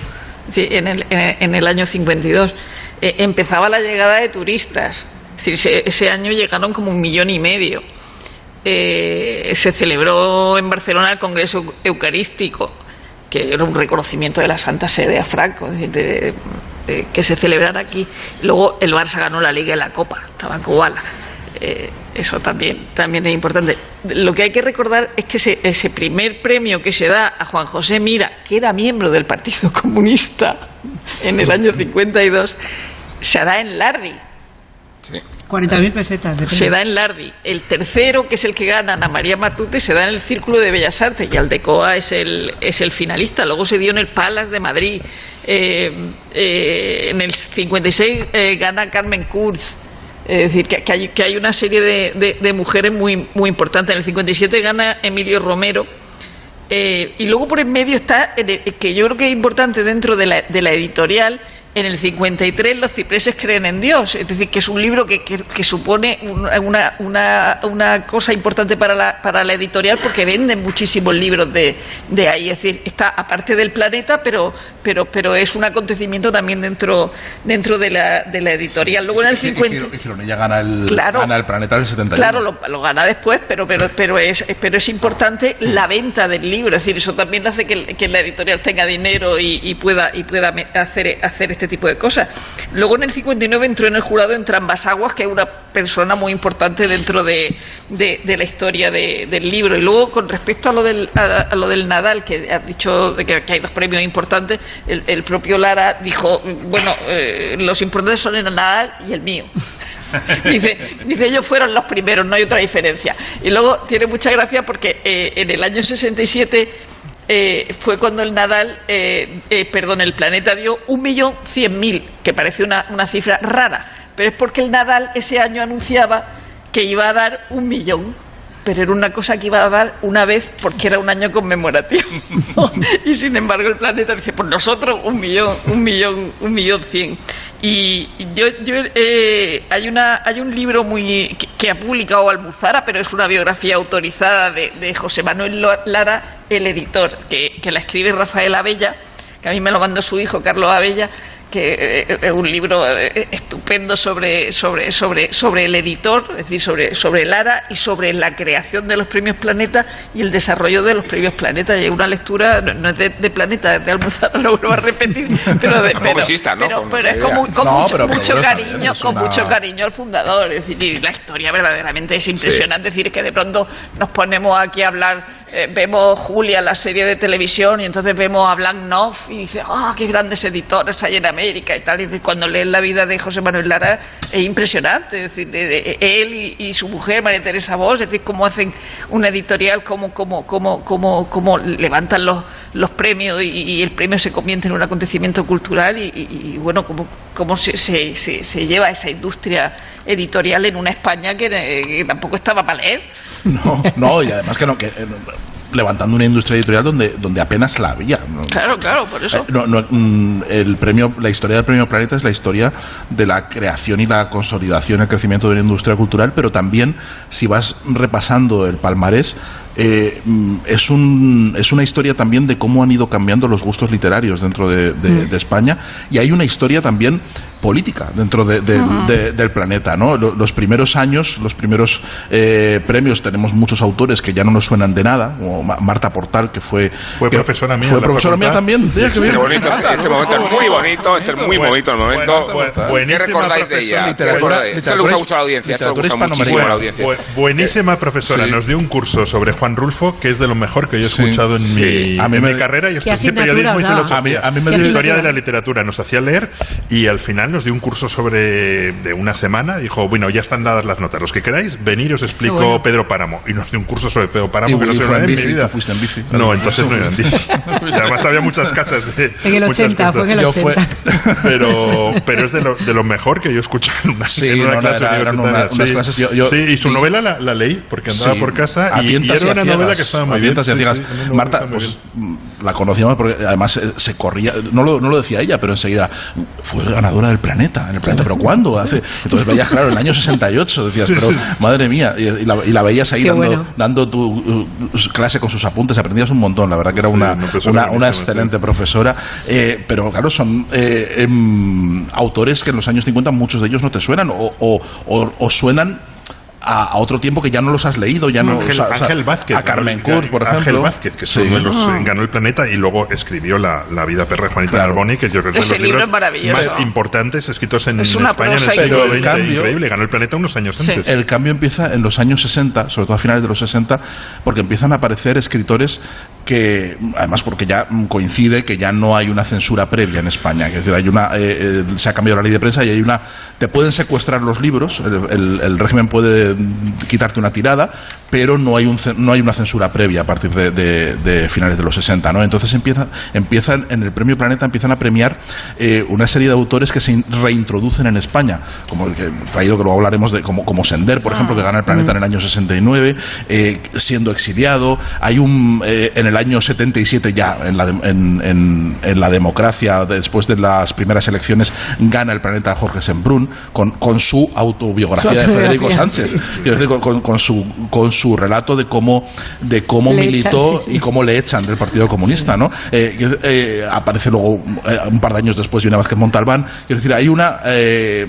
en, el, en, el año 52. Eh, empezaba la llegada de turistas. Ese año llegaron como un millón y medio. Eh, se celebró en Barcelona el Congreso Eucarístico, que era un reconocimiento de la Santa Sede a Franco, de- que se celebrara aquí. Luego el Barça ganó la Liga y la Copa, estaba en Kubala. Eh, eso también, también es importante. Lo que hay que recordar es que ese, ese primer premio que se da a Juan José Mira, que era miembro del Partido Comunista en el año 52, se da en Lardi. 40.000 pesetas. de Se da en Lardi. El tercero, que es el que gana Ana María Matute, se da en el Círculo de Bellas Artes y Aldecoa es el, es el finalista. Luego se dio en el Palace de Madrid. Eh, eh, en el 56 eh, gana Carmen Kurz. Es decir, que, que hay, que hay una serie de, de- de mujeres muy, muy importantes. En el 57 gana Emilio Romero. Eh, y luego por en medio está, que yo creo que es importante dentro de la, de la editorial, en el 53 los cipreses creen en Dios. Es decir, que es un libro que, que- que supone una, una- una- cosa importante para la, para la editorial porque venden muchísimos libros de, de ahí. Es decir, está aparte del planeta, pero, pero, pero es un acontecimiento también dentro, dentro de, la, de la editorial. Luego en el 50... Y Gironella gana el, Claro. gana el planeta del 71. Claro, lo, lo gana después, pero pero pero es pero es importante la venta del libro, es decir, eso también hace que, que la editorial tenga dinero y, y pueda y pueda hacer hacer este tipo de cosas. Luego en el 59 entró en el jurado en Aguas, que es una persona muy importante dentro de, de- la historia de- del libro. Y luego con respecto a lo del a, lo del Nadal, que has dicho que, que hay dos premios importantes, el, el propio Lara dijo, bueno, eh, los importantes son el Nadal y el mío. dice, dice, ellos fueron los primeros, no hay otra diferencia. Y luego tiene mucha gracia porque eh, en el año 67 eh, fue cuando el Nadal, eh, eh, perdón, el planeta dio un millón cien mil, que parece una, una cifra rara, pero es porque el Nadal ese año anunciaba que iba a dar un millón. Pero era una cosa que iba a dar una vez porque era un año conmemorativo. y sin embargo el planeta dice, pues nosotros un millón, un millón, un millón cien. Y yo, yo eh, hay una hay un libro muy que, ha publicado Almuzara, pero es una biografía autorizada de, José Manuel Lara, el editor, que, que la escribe Rafael Abella, que a mí me lo mandó su hijo Carlos Abella, que eh, es un libro eh, estupendo sobre, sobre, sobre, sobre el editor, es decir, sobre, sobre Lara y sobre la creación de los premios Planeta y el desarrollo de los premios Planeta. Y es una lectura, no, no es de, de Planeta, es de Almuzara, lo vuelvo a repetir, pero, de, pero, exista, ¿no? pero, es con, con No, mucho, mucho cariño, con una- mucho cariño al fundador. Es decir, y la historia verdaderamente es impresionante. Es decir, que de pronto nos ponemos aquí a hablar, eh, vemos Julia, la serie de televisión, y entonces vemos a Blanc Knopf y dice, ah, qué grandes editores hay en América y tal. Y cuando lees la vida de José Manuel Lara es impresionante. Es decir, de- de- él y, su mujer, María Teresa Bosch, es decir, cómo hacen una editorial, cómo, cómo, cómo, cómo, cómo levantan los, los premios y, el premio se convierte en un acontecimiento cultural y, bueno, cómo, cómo se, se, se- se lleva esa industria editorial en una España que, eh, que tampoco estaba para leer. No, no, y además que no, que eh, levantando una industria editorial donde, donde apenas la había. Claro, claro, por eso. Eh, no, no, mm, el premio, la historia del premio Planeta es la historia de la creación y la consolidación, el crecimiento de una industria cultural, pero también si vas repasando el palmarés, eh, mm, es, un, es una historia también de cómo han ido cambiando los gustos literarios dentro de, de- Mm. de España y hay una historia también política dentro de- de- Ujú. de- del planeta. ¿no? Lo- Los primeros años, los primeros eh, premios, tenemos muchos autores que ya no nos suenan de nada, como Ma- Marta Portal, que fue, Fue que profesora mía Fue profesora mía también. Mira qué. Qué bonito, este, este momento es muy bonito, este es muy bonito el momento. Bu- ¿Qué buenísima recordáis de ella? profesora. ¿Qué recordáis? Esto le gusta mucho a la audiencia, esto le gusta muchísimo a la Juan Rulfo, que es de lo mejor que yo he Sí. escuchado en, Sí. mi, A mí en me- mi carrera y ¿Qué estudié asignatura periodismo y filosofía. A mí- a mí me ¿Qué dio- historia de la literatura, nos hacía leer y al final nos dio un curso sobre de una semana. Dijo, bueno, ya están dadas las notas, los que queráis, venir os explico bueno. Pedro Páramo. Y nos dio un curso sobre Pedro Y Páramo que no en mi vida. fuiste en bici. No, entonces no iba en bici. Y además había muchas casas de, En el muchas 80, cosas. fue en el Yo 80. pero pero es de lo, de lo mejor que yo en una, Sí, en una no, clase era- eran universitaria. una- unas sí. clases, yo- yo- Sí, y su novela la, la leí porque andaba por casa a y, era una novela que estaba muy bien. Sí, sí, Marta, pues la conocíamos porque además eh, se corría, no lo, no lo decía ella, pero enseguida fue ganadora del planeta, en el planeta, pero ¿cuándo? Hace, entonces veías, claro, en el año 68, decías, pero madre mía, y, y la, y la veías ahí dando, bueno. dando tu uh, clase con sus apuntes, aprendías un montón, la verdad que era Sí, una, una excelente profesora, eh, pero claro, son eh, em, autores que en los años 50 muchos de ellos no te suenan o, o, o- o suenan a, a otro tiempo que ya no los has leído, ya no... Ángel, o sea, o sea, Ángel Vázquez. A Carmen Kurz, por Ángel ejemplo. Vázquez, que Sí. los, Ah. ganó el planeta y luego escribió La, la vida perra de Juanita Claro. Narboni, que yo creo que es de los libro libros más importantes escritos en, Es España en el siglo Pero el XX. cambio- Increíble, ganó el planeta unos años Sí. antes. El cambio empieza en los años 60, sobre todo a finales de los 60, porque empiezan a aparecer escritores que, además porque ya coincide que ya no hay una censura previa en España, es decir, hay una, eh, eh, se ha cambiado la ley de prensa y hay una, te pueden secuestrar los libros, el, el- el régimen puede quitarte una tirada, pero no hay, un, no hay una censura previa a partir de, de- de finales de los 60, ¿no? Entonces empiezan, empiezan en el Premio Planeta empiezan a premiar eh, una serie de autores que se in- reintroducen en España, como el que traído que luego hablaremos de como, como Sender, por ejemplo, que gana el Planeta en el año 69, eh, siendo exiliado. Hay un eh, en el año 77 ya en la, de- en, en- en la democracia después de las primeras elecciones gana el Planeta Jorge Sembrún con, con su autobiografía Su de Federico. Sánchez, Quiero decir, con, su con su relato de cómo de cómo Le militó echan, sí, sí. y cómo le echan del Partido Comunista, ¿no? Eh, que, eh, aparece luego eh, un par de años después viene Vázquez Montalbán. Quiero decir, hay una eh,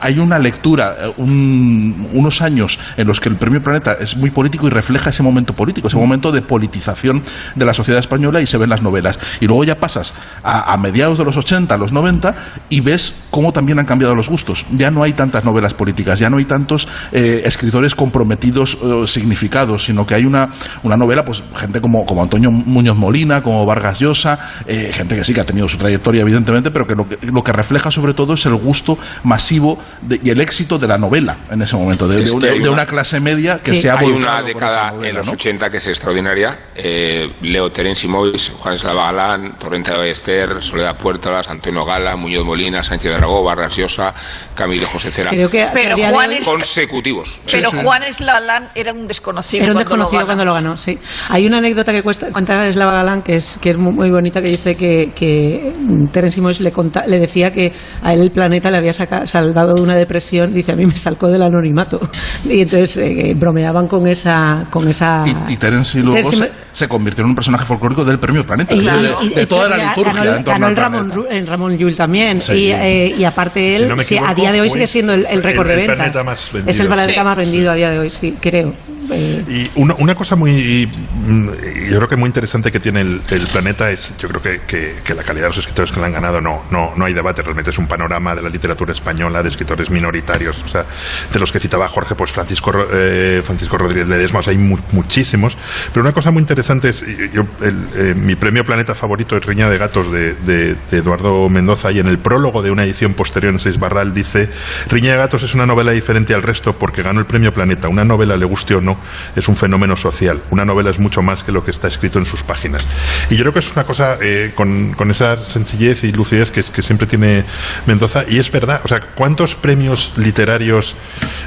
hay una lectura, eh, un- unos años en los que el Premio Planeta es muy político y refleja ese momento político, ese momento de politización de la sociedad española y se ven las novelas. Y luego ya pasas a, a mediados de los 80, a los 90 y ves cómo también han cambiado los gustos. Ya no hay tantas novelas políticas, ya no hay tantos eh, escritores comprometidos eh, significados, sino que hay una, una novela, pues gente como, como Antonio Muñoz Molina, como Vargas Llosa, eh, gente que sí que ha tenido su trayectoria, evidentemente, pero que lo, que lo que refleja sobre todo es el gusto masivo de- y el éxito de la novela en ese momento, de, Es de- hay de una- una clase media que Sí. se ha Hay una década novela, en los ¿no? 80 que es extraordinaria. Eh, Leo Terence Mois, Juan Eslava Galán, Torrente de Ballester, Soledad Puertas, Antonio Gala, Muñoz Molina, Sánchez de Aragó, Vargas Llosa, Camilo José Cera. Creo que, Pero Juan es- Consecutivos. Pero Juan Eslalán era un desconocido. Era un cuando lo desconocido cuando lo ganó, sí. Hay una anécdota que cuesta, cuenta Slava Galán, que es, que es muy, muy bonita, que dice que, que Terence Mois le, conta- le decía que a él el planeta le había saca- salvado de una depresión. Dice, a mí me salcó del anonimato. Y entonces eh, bromeaban con esa... Con esa Y, y Terence luego Terence se, convirtió en un personaje folclórico del Premio Planeta, y- de, de- y- de y- toda la liturgia ganó, en torno ganó al el Ramón, el Ramón Llull también. Sí. Y, eh, y aparte él, Si no me sí, a día de hoy fue sigue siendo el, el récord de ventas. planeta más vendido. es el planeta Sí. más vendido a día de hoy, sí, creo. Y una, una cosa muy, mm, yo creo que muy interesante que tiene el, planeta es, yo creo que, que- la calidad de los escritores que lo han ganado no, no, no hay debate, realmente es un panorama de la literatura española, de escritores minoritarios, o sea, de los que citaba Jorge, pues Francisco, eh, Francisco Rodríguez Ledesma, o sea, hay mu- muchísimos, pero una cosa muy interesante es, yo, el, eh, mi premio Planeta favorito es Riña de Gatos de Eduardo Mendoza, y en el prólogo de una edición posterior en Seis Barral dice, Riña de Gatos es una novela diferente al resto porque ganó el premio Planeta, una novela, le guste o no, es un fenómeno social. Una novela es mucho más que lo que está escrito en sus páginas. Y yo creo que es una cosa eh, con, con esa sencillez y lucidez que, que siempre tiene Mendoza. Y es verdad, o sea, ¿cuántos premios literarios,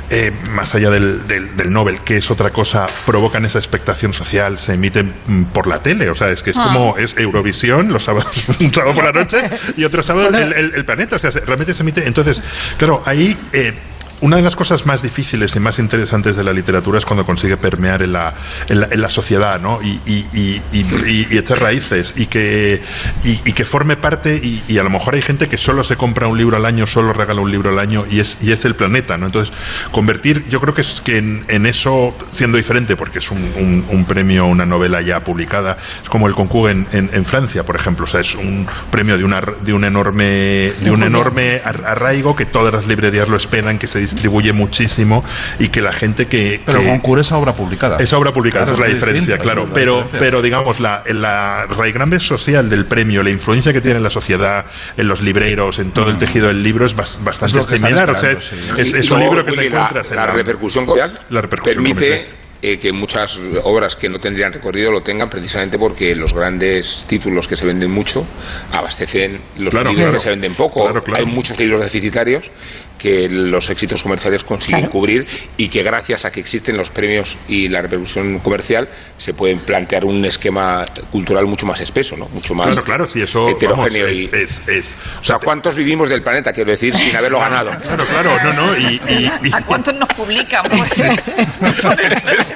eh, más allá del, del, del Nobel, que es otra cosa, provocan esa expectación social, se emiten mm, por la tele? O sea, es que es Ah. como es Eurovisión los sábados, un sábado por la noche y otro sábado el, el- el planeta. O sea, se- realmente se emite. Entonces, claro, ahí. eh, una de las cosas más difíciles y más interesantes de la literatura es cuando consigue permear en la, en la, en la sociedad ¿no? y, y, y, y- echar raíces y que, y, que forme parte y, y a lo mejor hay gente que solo se compra un libro al año, solo regala un libro al año y es, y es el planeta. ¿no? Entonces, convertir, yo creo que es que en, en eso, siendo diferente, porque es un, un- un premio, una novela ya publicada, es como el Concours en, en, en Francia, por ejemplo. O sea, es un premio de, una, de un enorme, de un enorme ar- arraigo que todas las librerías lo esperan, que se distribuye muchísimo y que la gente que... Pero que- el concurso es obra publicada. es obra publicada, Claro, esa es la diferencia, distinto, claro. la Pero, diferencia. pero digamos, la, la raigambre social del premio, la influencia que tiene en la sociedad, en los libreros, en todo el tejido del libro, es bas- bastante Mm. Es similar. O sea, es, es- un libro que te oye, la- encuentras en la, repercusión La repercusión permite comercial. eh, que muchas obras que no tendrían recorrido lo tengan precisamente porque los grandes títulos que se venden mucho abastecen los Claro, libros claro. que se venden poco. Claro, claro. Hay muchos libros deficitarios que los éxitos comerciales consiguen Claro. cubrir y que gracias a que existen los premios y la repercusión comercial se pueden plantear un esquema cultural mucho más espeso, ¿no? mucho más Claro, claro, sí, eso vamos, heterogéneo. es, y- es, es- o sea, ¿cuántos vivimos del planeta, quiero decir, sin haberlo ganado? Claro, claro, no, no, y, y- y- ¿A cuántos nos publican? Pues,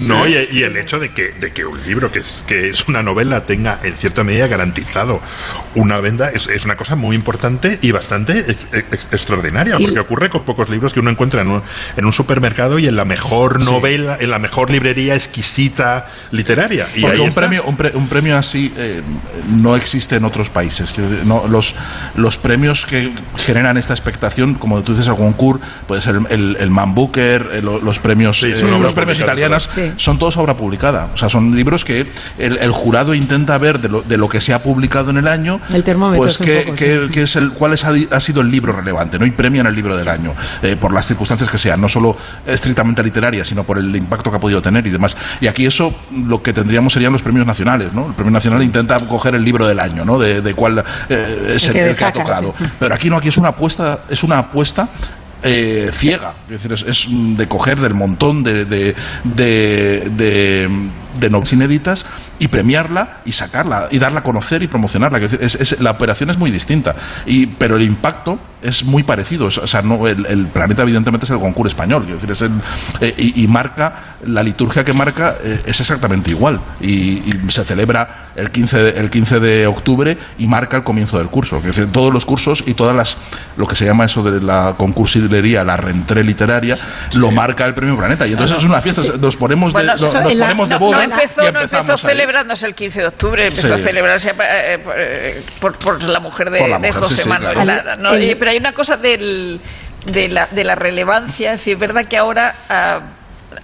No, y, y el hecho de que, de que un libro que es, que es una novela tenga en cierta medida garantizado una venda es, es una cosa muy importante y bastante ex- ex- extraordinaria, Y- porque ocurre con pocos libros que uno encuentra en un, en un supermercado y en la mejor novela, en la mejor librería exquisita literaria. Y Porque ahí un está. premio, un, pre- un premio así eh, no existe en otros países. No, los, los premios que generan esta expectación, como tú dices, el Goncourt, puede ser el, el, el Man Booker, eh, lo- los premios, Sí, eh, los premios italianos, Sí. son todos obra publicada. O sea, son libros que el, el jurado intenta ver de lo, de lo que se ha publicado en el año, El termómetro pues es un qué, poco, qué- sí. qué es el, cuál es, ha sido el libro relevante, ¿no? Y premian el libro del año, eh, por las circunstancias que sean, no solo estrictamente literaria, sino por el impacto que ha podido tener y demás. Y aquí eso lo que tendríamos serían los premios nacionales, ¿no? El premio nacional intenta coger el libro del año, ¿no? De, de cuál eh, es El el, que ha tocado. Pero aquí no, aquí es una apuesta, es una apuesta eh, ciega, es decir, es, es de coger del montón de, de, de, de, de novelas inéditas y premiarla y sacarla y darla a conocer y promocionarla. Es es- la operación es muy distinta, y, pero el impacto es muy parecido. O sea, no, el, el planeta evidentemente es el concurso español, quiero decir, es el- eh, y, y marca, la liturgia que marca eh, es exactamente igual y, y se celebra el 15, de, el 15 de octubre y marca el comienzo del curso. Es decir, todos los cursos y todas las, lo que se llama eso de la concursilería, la rentré literaria, lo marca el premio Planeta. Y entonces es una fiesta, nos ponemos de, Bueno, no- nos la- ponemos de no- boda no empezó, no empezó celebrándose el 15 de octubre, empezó Sí. a celebrarse eh, por, eh, por, por la mujer de, la de mujer, José sí, sí, Manuel claro. Lara, ¿no? El- Eh, pero hay una cosa del, de, la, de la relevancia, es decir, es verdad que ahora ah,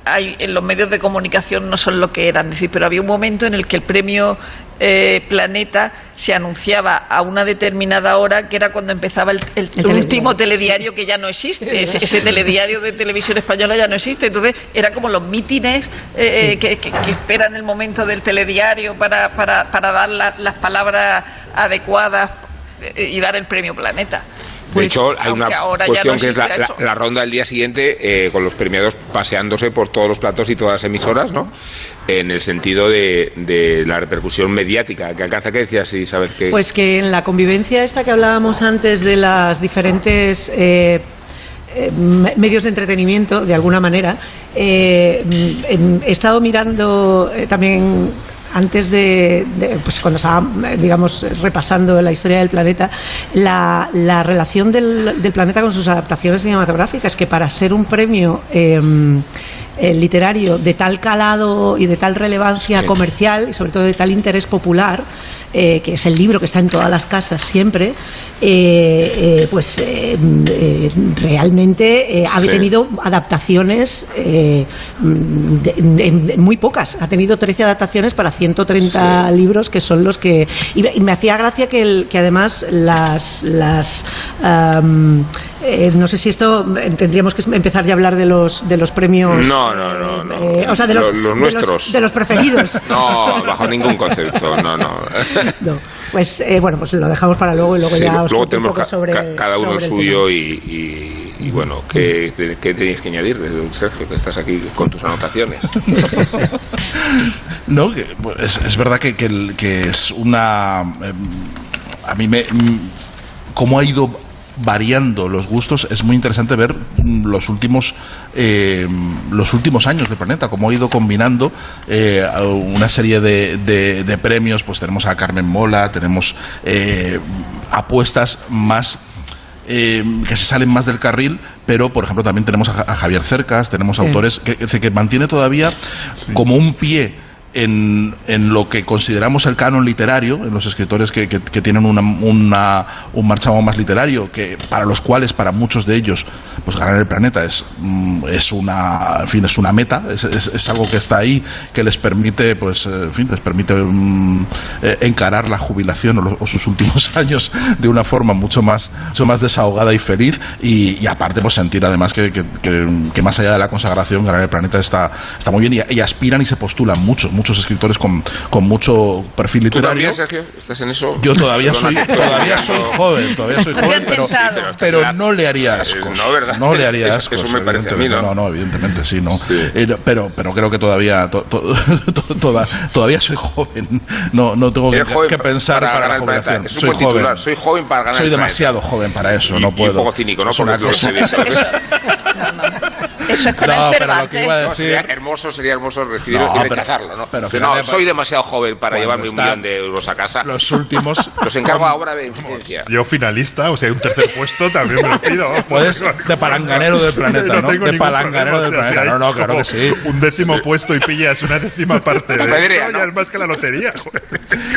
hay, en los medios de comunicación no son lo que eran, es decir, pero había un momento en el que el premio eh, Planeta se anunciaba a una determinada hora, que era cuando empezaba el, el telediario. último telediario que ya no existe, Es ese, ese telediario de televisión española ya no existe, entonces era como los mítines eh, Sí. que, que- que esperan el momento del telediario para, para, para dar la- las palabras adecuadas eh, y dar el premio Planeta. De Pues, hecho, hay una cuestión no que es la, la- ronda del día siguiente, eh, con los premiados paseándose por todos los platos y todas las emisoras, ¿no? En el sentido de, de la repercusión mediática que alcanza. ¿Qué decías, Isabel? Que, Pues que en la convivencia esta que hablábamos antes de las diferentes eh, eh, me- medios de entretenimiento, de alguna manera, eh, mm, em, he estado mirando eh, también antes de, pues cuando estaba, eh, digamos, repasando la historia del planeta, la, la relación del, del planeta con sus adaptaciones cinematográficas, que para ser un premio em, eh, literario de tal calado y de tal relevancia Sí. comercial y sobre todo de tal interés popular, eh, que es el libro que está en todas las casas siempre, eh, eh, pues mm, realmente ha Sí. tenido adaptaciones eh, mm, de- de- de- muy pocas. Ha tenido 13 adaptaciones para 130 libros que son los que... Y, me- y me hacía gracia que, el- que además las... las eh, no sé si esto tendríamos que empezar ya a hablar de los de los premios no, no, no. no. eh, o sea, de los, los, de los- nuestros. de los preferidos. No, bajo ningún concepto. No, no. No, pues eh, bueno, pues lo dejamos para luego y luego Sí, ya os luego cuento un tenemos poco ca- sobre ca- cada uno el sobre suyo y, y- y bueno, ¿qué, qué tenéis que añadir, Sergio, que estás aquí con tus anotaciones? No, que, pues, es, es verdad que, que es una. em, a mí me. mm, cómo ha ido variando los gustos es muy interesante ver mm, los últimos eh, los últimos años del planeta cómo ha ido combinando eh, una serie de, de- de premios pues tenemos a Carmen Mola tenemos eh, apuestas más eh, que se salen más del carril, pero por ejemplo también tenemos a, Ja- a Javier Cercas, tenemos Sí. autores que, que, que mantiene todavía como un pie en, en lo que consideramos el canon literario, en los escritores que, que- tienen una, una- un marchamo más literario, que para los cuales, para muchos de ellos, pues ganar el planeta es, mm, es una, fin, es una meta, es, es- algo que está ahí, que les permite, pues, eh, en fin, les permite mm, eh, encarar la jubilación o, los- sus últimos años de una forma mucho más, mucho más desahogada y feliz, y, aparte, pues sentir además que, que- más allá de la consagración, ganar el planeta está, está muy bien, y, y aspiran y se postulan muchos, muchos escritores con, con mucho perfil ¿Tú literario. también, Sergio? ¿Estás en eso? Yo todavía soy, todavía soy joven, todavía soy joven, pero, Sí, pero no le haría ascos. no, ¿verdad? No le haría ascos. eso me parece a mí. ¿no? No, no, evidentemente sí, no. Eh, pero, pero creo que todavía, to- to- to- toda- todavía soy joven. No, no tengo que, que pensar para para, ganar la jubilación. Es un Soy joven. titular. Soy joven para ganar Soy demasiado joven para eso, Y- no y un puedo. poco cínico, ¿no? Por lo que puedo. se dice. Eso es con No, el pero lo que iba a No, decir- sería hermoso, sería hermoso recibirlo No, y pero- rechazarlo, ¿no? pero no, soy demasiado joven para llevarme un millón de euros a casa. Los últimos. Los encargo ahora de influencia. Yo finalista, o sea, un tercer puesto también me lo pido. Puedes de palanganero del planeta, ¿no? De palanganero del problema, o sea, planeta. No, no, claro que sí. Un décimo puesto y pillas una décima parte de es más que la lotería. joder.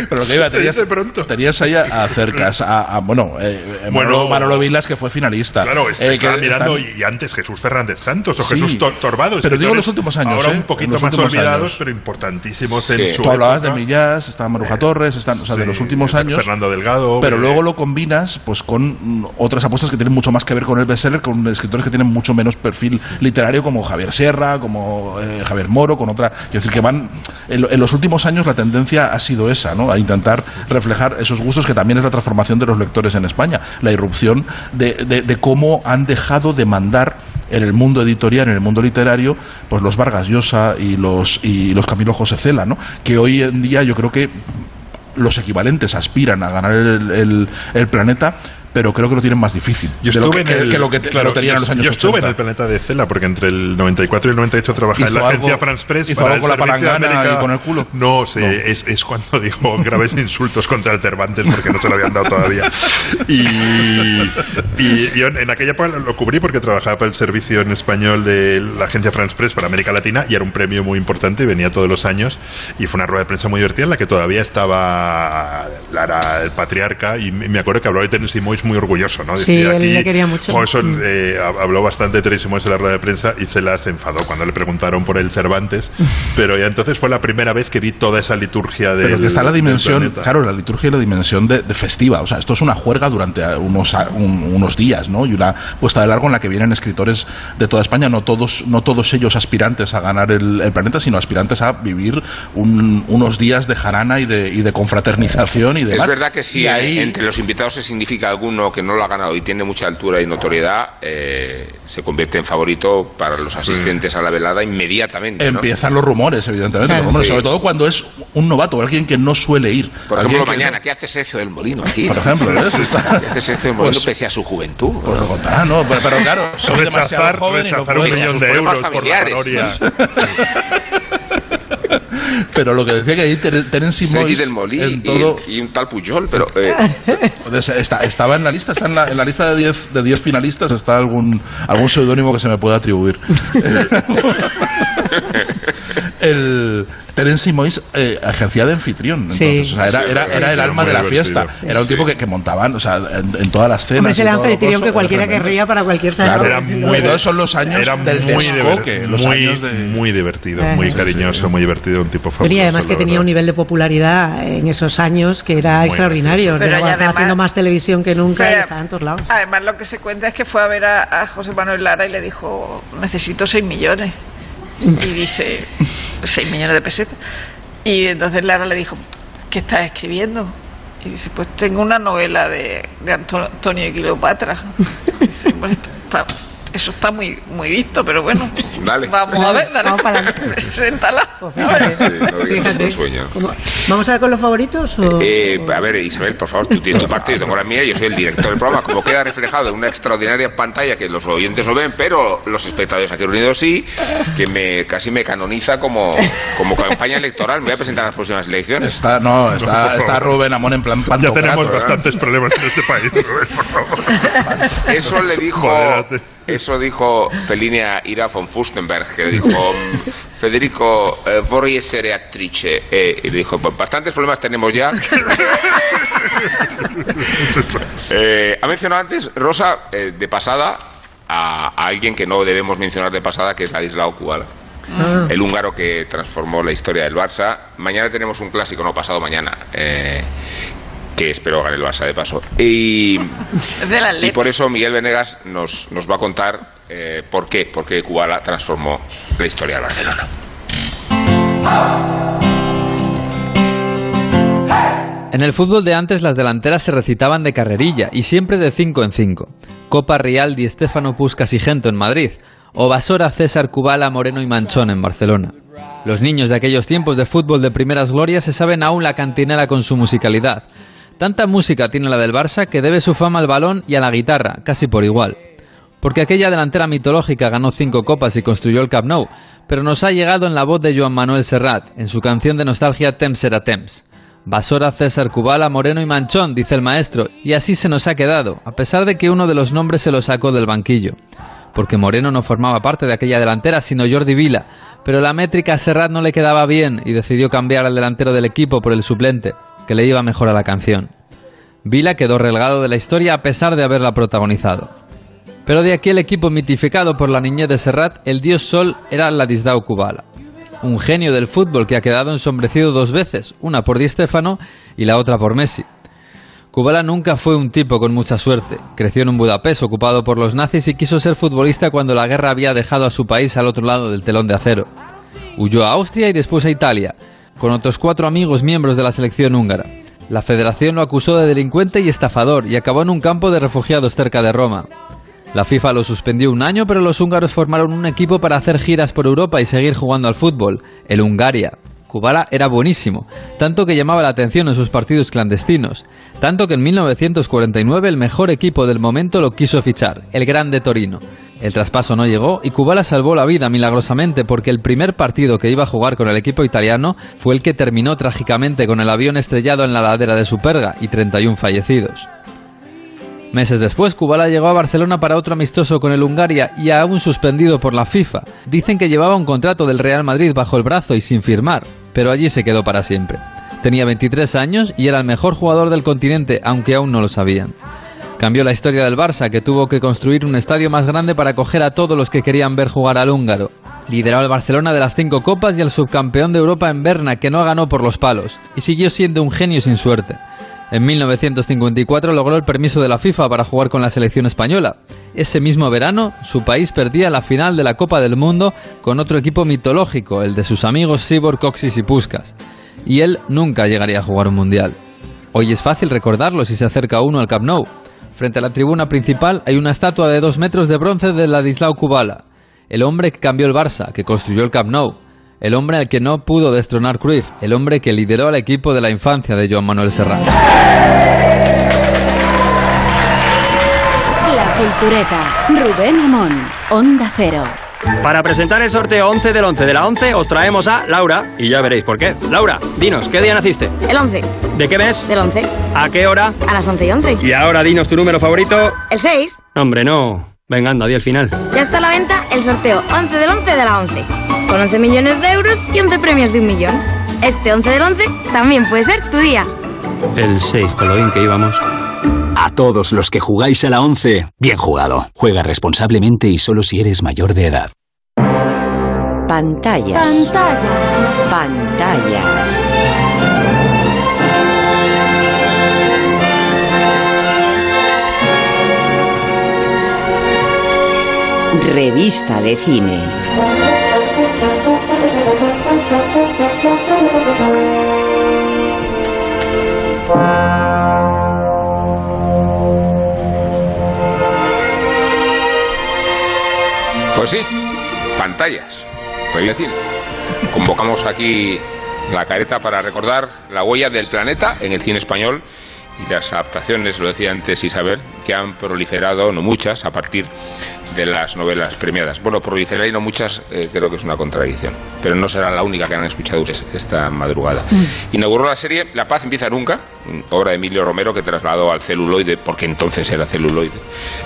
Pero lo que iba, tenías, pronto. tenías ahí a, a cercas, a, a- bueno, eh, eh, Bueno, Manolo, Manolo Vilas, que fue finalista. Claro, es- Eh, estaba que mirando están- y antes Jesús Fernández Santos o Sí. Jesús Tor-. Pero digo los últimos años, Ahora ¿eh? un poquito Los más olvidados, años. pero importantísimos Sí. en su Tú hablabas de época. Millás, está Maruja Torres, están, o sea, de los últimos años. Fernando Delgado. Pero eh, luego lo combinas pues con otras apuestas que tienen mucho más que ver con el bestseller, con escritores que tienen mucho menos perfil literario, como Javier Sierra, como eh, Javier Moro, con otra. Es decir, que van. En, lo- en los últimos años la tendencia ha sido esa, ¿no? A intentar reflejar esos gustos que también es la transformación de los lectores en España. La irrupción de, de- de cómo han dejado de mandar en el mundo editorial, en el mundo literario, pues los Vargas Llosa y los, y los Camilo José Cela, ¿no? Que hoy en día yo creo que los equivalentes aspiran a ganar el, el- el planeta, pero creo que lo tienen más difícil Yo de lo estuve que, en el, que lo que, claro, lo tenían en los yo- años Yo estuve 80. en el planeta de Cela porque entre el 94 y el 98 trabajaba en ¿Hizo la agencia algo- France Press. hizo para algo el con la palangana y con el culo? No, sé, No. Es, es cuando dijo graves insultos contra el Cervantes porque no se lo habían dado todavía. Y, y yo en aquella época lo cubrí porque trabajaba para el servicio en español de la agencia France Press para América Latina y era un premio muy importante y venía todos los años. Y fue una rueda de prensa muy divertida en la que todavía estaba Lara, el patriarca, y me acuerdo que habló de Tennessee Mois muy orgulloso, ¿no? Sí, él le quería mucho. jo, eso, eh, hab- habló bastante Mois en la rueda de prensa y Cela se enfadó cuando le preguntaron por el Cervantes, pero ya entonces fue la primera vez que vi toda esa liturgia de Pero que está la dimensión, claro, la liturgia y la dimensión de, de festiva. O sea, esto es una juerga durante unos, un- unos días, ¿no? Y una puesta de largo en la que vienen escritores de toda España, no todos, no todos ellos aspirantes a ganar el, el planeta, sino aspirantes a vivir un- unos días de jarana y de, y de confraternización y demás. Es verdad que si Y ahí- entre los invitados se significa alguno que no lo ha ganado y tiene mucha altura y notoriedad, eh, se convierte en favorito para los asistentes a la velada inmediatamente. ¿no? Empiezan los rumores, evidentemente, Claro. los rumores, Sí. sobre todo cuando es un novato, alguien que no suele ir. Por ejemplo, que mañana, no- ¿qué hace Sergio del Molino aquí? Por ejemplo, ¿ves? Está- ¿Qué hace Sergio del Molino Pues- pese a su juventud? Pues lo contará, ¿no? Pero, pero claro, soy demasiado Rechazar- joven y no puedo. de euros por la. Pero lo que decía que ahí Ter- Terence del Molí en y- todo y, un tal Puyol, pero... eh, está- estaba en la lista, está en la, en la lista de 10 de 10 finalistas, está algún algún seudónimo que se me pueda atribuir. el Terence Mois eh, ejercía de anfitrión, entonces, Sí. o sea, era, Sí, era, era el alma muy de la divertido. fiesta. Era un tipo que, que montaban, o sea, en, en todas las cenas. Hombre, es el anfitrión que cualquiera querría para cualquier salón. Claro, muy, todos son los años Era del muy, descoque, los muy, años de... muy divertido, Eh. muy Sí, cariñoso, muy divertido, un tipo fabuloso. Y además que tenía un nivel de popularidad en esos años que era extraordinario. gracioso. Pero estaba además- haciendo más televisión que nunca Pero- y estaba en todos lados. Además, lo que se cuenta es que fue a ver a, a José Manuel Lara y le dijo, necesito 6 millones. Y dice, 6 millones de pesetas. Y entonces Lara le dijo, ¿qué estás escribiendo? Y dice, pues tengo una novela de, de Anto- Antonio y Cleopatra. Dice, "Bueno, esto está- eso está muy, muy visto, pero bueno, Dale. vamos a ver, dale, Vamos para adelante. preséntala. Fíjate. un sueño. ¿Vamos a ver con los favoritos? O? Eh, a ver, Isabel, por favor, tú tienes tu parte, yo tengo la mía, yo soy el director del programa. Como queda reflejado en una extraordinaria pantalla que los oyentes no ven, pero los espectadores aquí reunidos sí, que me casi me canoniza como, como campaña electoral. Me voy a presentar a las próximas elecciones. Está, no, está. Rubén Amón en plan Ya tenemos ¿verdad? bastantes problemas en este país, Rubén, por favor. Eso le dijo, Modérate. Eso dijo Fellini a Ira von Furstenberg, que dijo, Federico, eh, vorrei essere attrice. Eh, y le dijo, "Pues bastantes problemas tenemos ya. Eh, ha mencionado antes, Rosa, eh, de pasada, a, a alguien que no debemos mencionar de pasada, que es Ladislao Kubala. Ah. El húngaro que transformó la historia del Barça. Mañana tenemos un clásico, no pasado mañana, eh, que espero gane el Barça de paso. Y, de y por eso Miguel Venegas nos, nos va a contar eh, por qué, por qué Kubala transformó la historia del Barcelona. En el fútbol de antes las delanteras se recitaban de carrerilla y siempre de 5 en 5. Copa Real Di Stefano Puskas y Gento en Madrid, o Basora César Kubala Moreno y Manchón en Barcelona. Los niños de aquellos tiempos de fútbol de primeras glorias se saben aún la cantinela con su musicalidad. Tanta música tiene la del Barça que debe su fama al balón y a la guitarra, casi por igual. porque aquella delantera mitológica ganó cinco copas y construyó el Camp Nou, pero nos ha llegado en la voz de Joan Manuel Serrat, en su canción de nostalgia Temps será Temps. Basora, César, Cubala, Moreno y Manchón, dice el maestro, y así se nos ha quedado, a pesar de que uno de los nombres se lo sacó del banquillo. Porque Moreno no formaba parte de aquella delantera, sino Jordi Vila, pero la métrica a Serrat no le quedaba bien y decidió cambiar al delantero del equipo por el suplente, que le iba mejor a la canción. Vila quedó relegado de la historia a pesar de haberla protagonizado. Pero de aquí el equipo mitificado por la niñez de Serrat, el dios Sol era Ladislau Kubala. Un genio del fútbol que ha quedado ensombrecido dos veces, una por Di Stefano y la otra por Messi. Kubala nunca fue un tipo con mucha suerte. Creció en un Budapest ocupado por los nazis y quiso ser futbolista cuando la guerra había dejado a su país al otro lado del telón de acero. Huyó a Austria y después a Italia, con otros cuatro amigos miembros de la selección húngara. La federación lo acusó de delincuente y estafador y acabó en un campo de refugiados cerca de Roma. La FIFA lo suspendió un año, pero los húngaros formaron un equipo para hacer giras por Europa y seguir jugando al fútbol, el Hungaria. Kubala era buenísimo, tanto que llamaba la atención en sus partidos clandestinos, tanto que en 1949 el mejor equipo del momento lo quiso fichar, el Grande Torino. El traspaso no llegó y Kubala salvó la vida milagrosamente porque el primer partido que iba a jugar con el equipo italiano fue el que terminó trágicamente con el avión estrellado en la ladera de Superga y 31 fallecidos. Meses después, Kubala llegó a Barcelona para otro amistoso con el Hungaria y aún suspendido por la FIFA. Dicen que llevaba un contrato del Real Madrid bajo el brazo y sin firmar, pero allí se quedó para siempre. Tenía 23 años y era el mejor jugador del continente, aunque aún no lo sabían. Cambió la historia del Barça, que tuvo que construir un estadio más grande para acoger a todos los que querían ver jugar al húngaro. Lideró al Barcelona de las cinco copas y al subcampeón de Europa en Berna, que no ganó por los palos, y siguió siendo un genio sin suerte. En 1954 logró el permiso de la FIFA para jugar con la selección española. Ese mismo verano, su país perdía la final de la Copa del Mundo con otro equipo mitológico, el de sus amigos Sibor, Coxis y Puskas. Y él nunca llegaría a jugar un mundial. Hoy es fácil recordarlo si se acerca uno al Camp Nou. Frente a la tribuna principal hay una estatua de dos metros de bronce de Ladislao Kubala, el hombre que cambió el Barça, que construyó el Camp Nou, el hombre al que no pudo destronar Cruyff, el hombre que lideró al equipo de la infancia de Joan Manuel Serrat. La Cultureta, Rubén Amón, Onda Cero. Para presentar el sorteo 11 del 11 de la 11 os traemos a Laura y ya veréis por qué. Laura, dinos, ¿qué día naciste? El 11. ¿De qué mes? Del 11. ¿A qué hora? A las 11 y 11. Y ahora dinos tu número favorito. El 6. Hombre, no. Venga, anda, di el final. Ya está a la venta el sorteo 11 del 11 de la 11. Con 11 millones de euros y 11 premios de un millón. Este 11 del 11 también puede ser tu día. El 6, con lo bien que íbamos. A todos los que jugáis a la 11, bien jugado. Juega responsablemente y solo si eres mayor de edad. Pantalla. Pantalla. Pantalla. Revista de cine. Pues sí, pantallas. Revista de cine. Convocamos aquí la careta para recordar la huella del planeta en el cine español y las adaptaciones, lo decía antes Isabel, que han proliferado, no muchas, a partir de las novelas premiadas. Bueno, proliferar y no muchas eh, creo que es una contradicción, pero no será la única que han escuchado ustedes esta madrugada. Inauguró la serie La paz empieza nunca, obra de Emilio Romero que trasladó al celuloide, porque entonces era celuloide,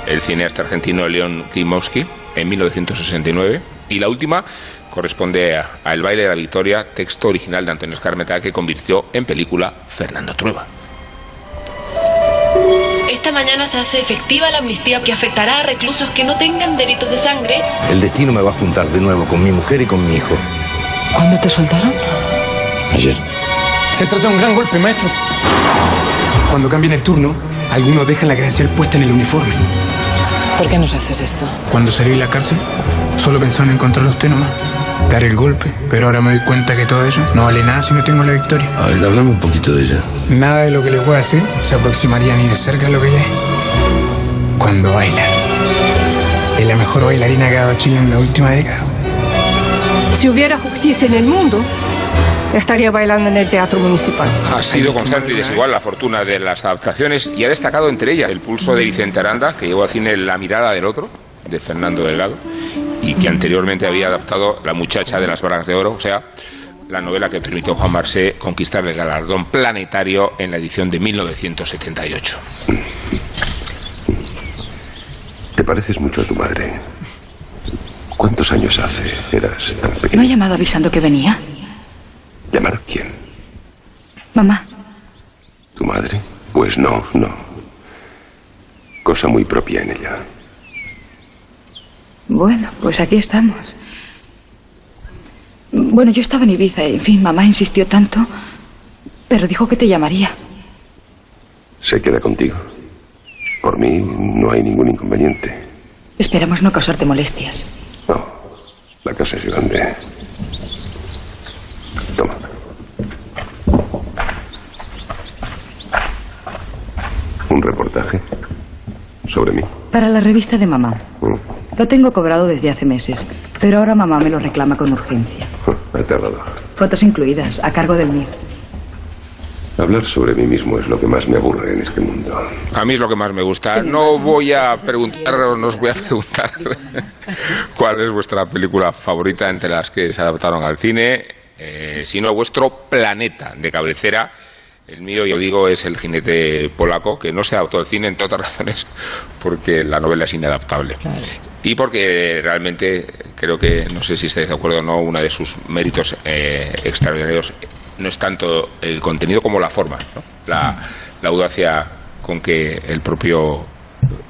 el cineasta argentino León Klimowski en 1969. Y la última corresponde a, a El baile de la victoria, texto original de Antonio Escarmeta que convirtió en película Fernando Trueba. Esta mañana se hace efectiva la amnistía que afectará a reclusos que no tengan delitos de sangre. El destino me va a juntar de nuevo con mi mujer y con mi hijo. ¿Cuándo te soltaron? Ayer. Se trata de un gran golpe, maestro. Cuando cambien el turno, algunos dejan la credencial puesta en el uniforme. ¿Por qué nos haces esto? Cuando salí de la cárcel, solo pensaba en encontrar a usted nomás. Dar el golpe, pero ahora me doy cuenta que todo eso no vale nada si no tengo la victoria. A ver, hablame un poquito de ella. Nada de lo que le pueda decir se aproximaría ni de cerca a lo que ella es. Cuando baila. Es la mejor bailarina que ha dado Chile en la última década. Si hubiera justicia en el mundo, estaría bailando en el teatro municipal. Ha sido constante y desigual la fortuna de las adaptaciones y ha destacado entre ellas el pulso de Vicente Aranda, que llevó al cine La mirada del otro, de Fernando Delgado, y que anteriormente había adaptado La muchacha de las balas de oro, o sea, la novela que permitió a Juan Marsé conquistar el galardón planetario en la edición de 1978. Te pareces mucho a tu madre. ¿Cuántos años hace eras tan ¿No ha pequeña? llamado avisando que venía? ¿Llamar quién? Mamá, ¿Tu madre? Pues no, no. Cosa muy propia en ella. Bueno, pues aquí estamos. Bueno, yo estaba en Ibiza y, en fin, mamá insistió tanto, pero dijo que te llamaría. Se queda contigo. Por mí no hay ningún inconveniente. Esperamos no causarte molestias. No, la casa es grande. Toma. Un reportaje sobre mí. Para la revista de mamá. Mm, Lo tengo cobrado desde hace meses, pero ahora mamá me lo reclama con urgencia. Ha tardado. Fotos incluidas, a cargo del mío. Hablar sobre mí mismo es lo que más me aburre en este mundo. A mí es lo que más me gusta. No voy a preguntar, o no os voy a preguntar cuál es vuestra película favorita entre las que se adaptaron al cine, eh, sino vuestro planeta de cabecera. El mío, yo digo, es El jinete polaco, que no se adaptó al cine, entre otras razones, porque la novela es inadaptable. Y porque realmente creo que, no sé si estáis de acuerdo o no, uno de sus méritos eh, extraordinarios no es tanto el contenido como la forma, ¿no? la, la audacia con que el propio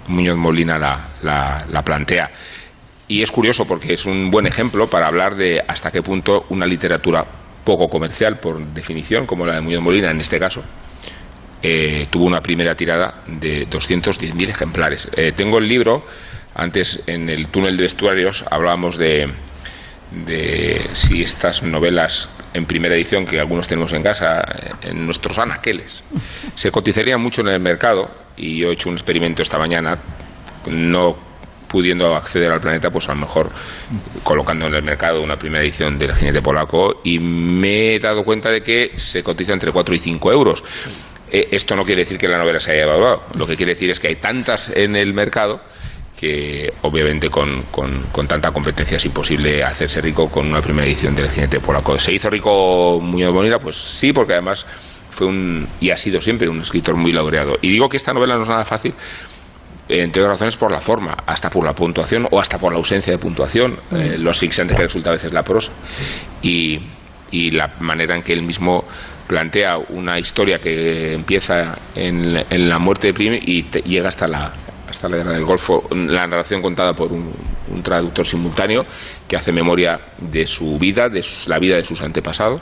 Muñoz Molina la, la- la plantea. Y es curioso porque es un buen ejemplo para hablar de hasta qué punto una literatura poco comercial, por definición, como la de Muñoz Molina en este caso, eh, tuvo una primera tirada de 210.000 ejemplares. Eh, tengo el libro, antes en el túnel de vestuarios hablábamos de, de si estas novelas en primera edición, que algunos tenemos en casa, en nuestros anaqueles, se cotizarían mucho en el mercado, y yo he hecho un experimento esta mañana, no pudiendo acceder al planeta, pues a lo mejor colocando en el mercado una primera edición del jinete polaco, y me he dado cuenta de que se cotiza entre 4 y 5 euros. Eh, esto no quiere decir que la novela se haya evaluado, lo que quiere decir es que hay tantas en el mercado que obviamente con, con- con tanta competencia es imposible hacerse rico con una primera edición del jinete polaco. ¿Se hizo rico Muñoz Bonira? Pues sí, porque además fue un, y ha sido siempre un escritor muy laureado. Y digo que esta novela no es nada fácil, entre otras razones por la forma, hasta por la puntuación o hasta por la ausencia de puntuación, eh, lo asfixiante que resulta a veces la prosa. Y, y la manera en que él mismo plantea una historia que empieza en, la- en la muerte de Prim y te- llega hasta la hasta la guerra del Golfo, la narración contada por un, traductor simultáneo que hace memoria de su vida, de la vida de sus antepasados,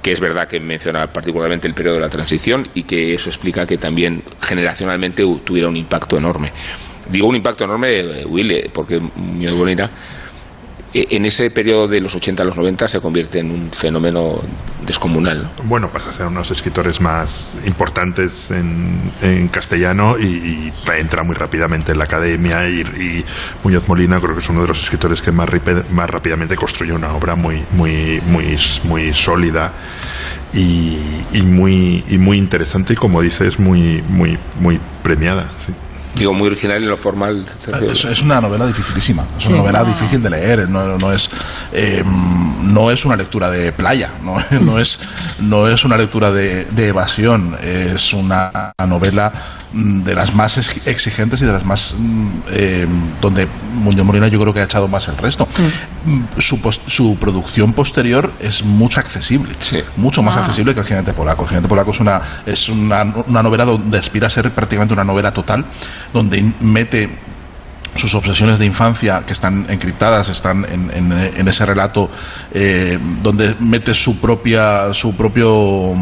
que es verdad que menciona particularmente el periodo de la transición y que eso explica que también generacionalmente tuviera un impacto enorme. Digo un impacto enorme, eh, Will, eh, porque Muñoz Bonira eh, en ese periodo de los 80 a los 90 se convierte en un fenómeno descomunal. ¿no? Bueno, pasa a ser unos escritores más importantes en, castellano y, entra muy rápidamente en la academia y, Muñoz Molina creo que es uno de los escritores que más, más rápidamente construyó una obra muy, muy, muy, muy sólida y, muy, y muy interesante y como dices muy, muy, muy premiada. Digo, muy original en lo formal. Es, es una novela dificilísima, es Sí. una novela difícil de leer, no, no es eh, no es una lectura de playa, no, no es no es una lectura de, de evasión, es una novela mm, de las más ex- exigentes y de las más eh, donde Muñoz Molina yo creo que ha echado más el resto. Mm, Su, pos- su producción posterior es mucho accesible, mucho más Ah. accesible que el Jinete Polaco. El Jinete Polaco es una es una, una novela donde aspira a ser prácticamente una novela total, donde mete sus obsesiones de infancia que están encriptadas están en, en- en ese relato eh, donde mete su propia su propio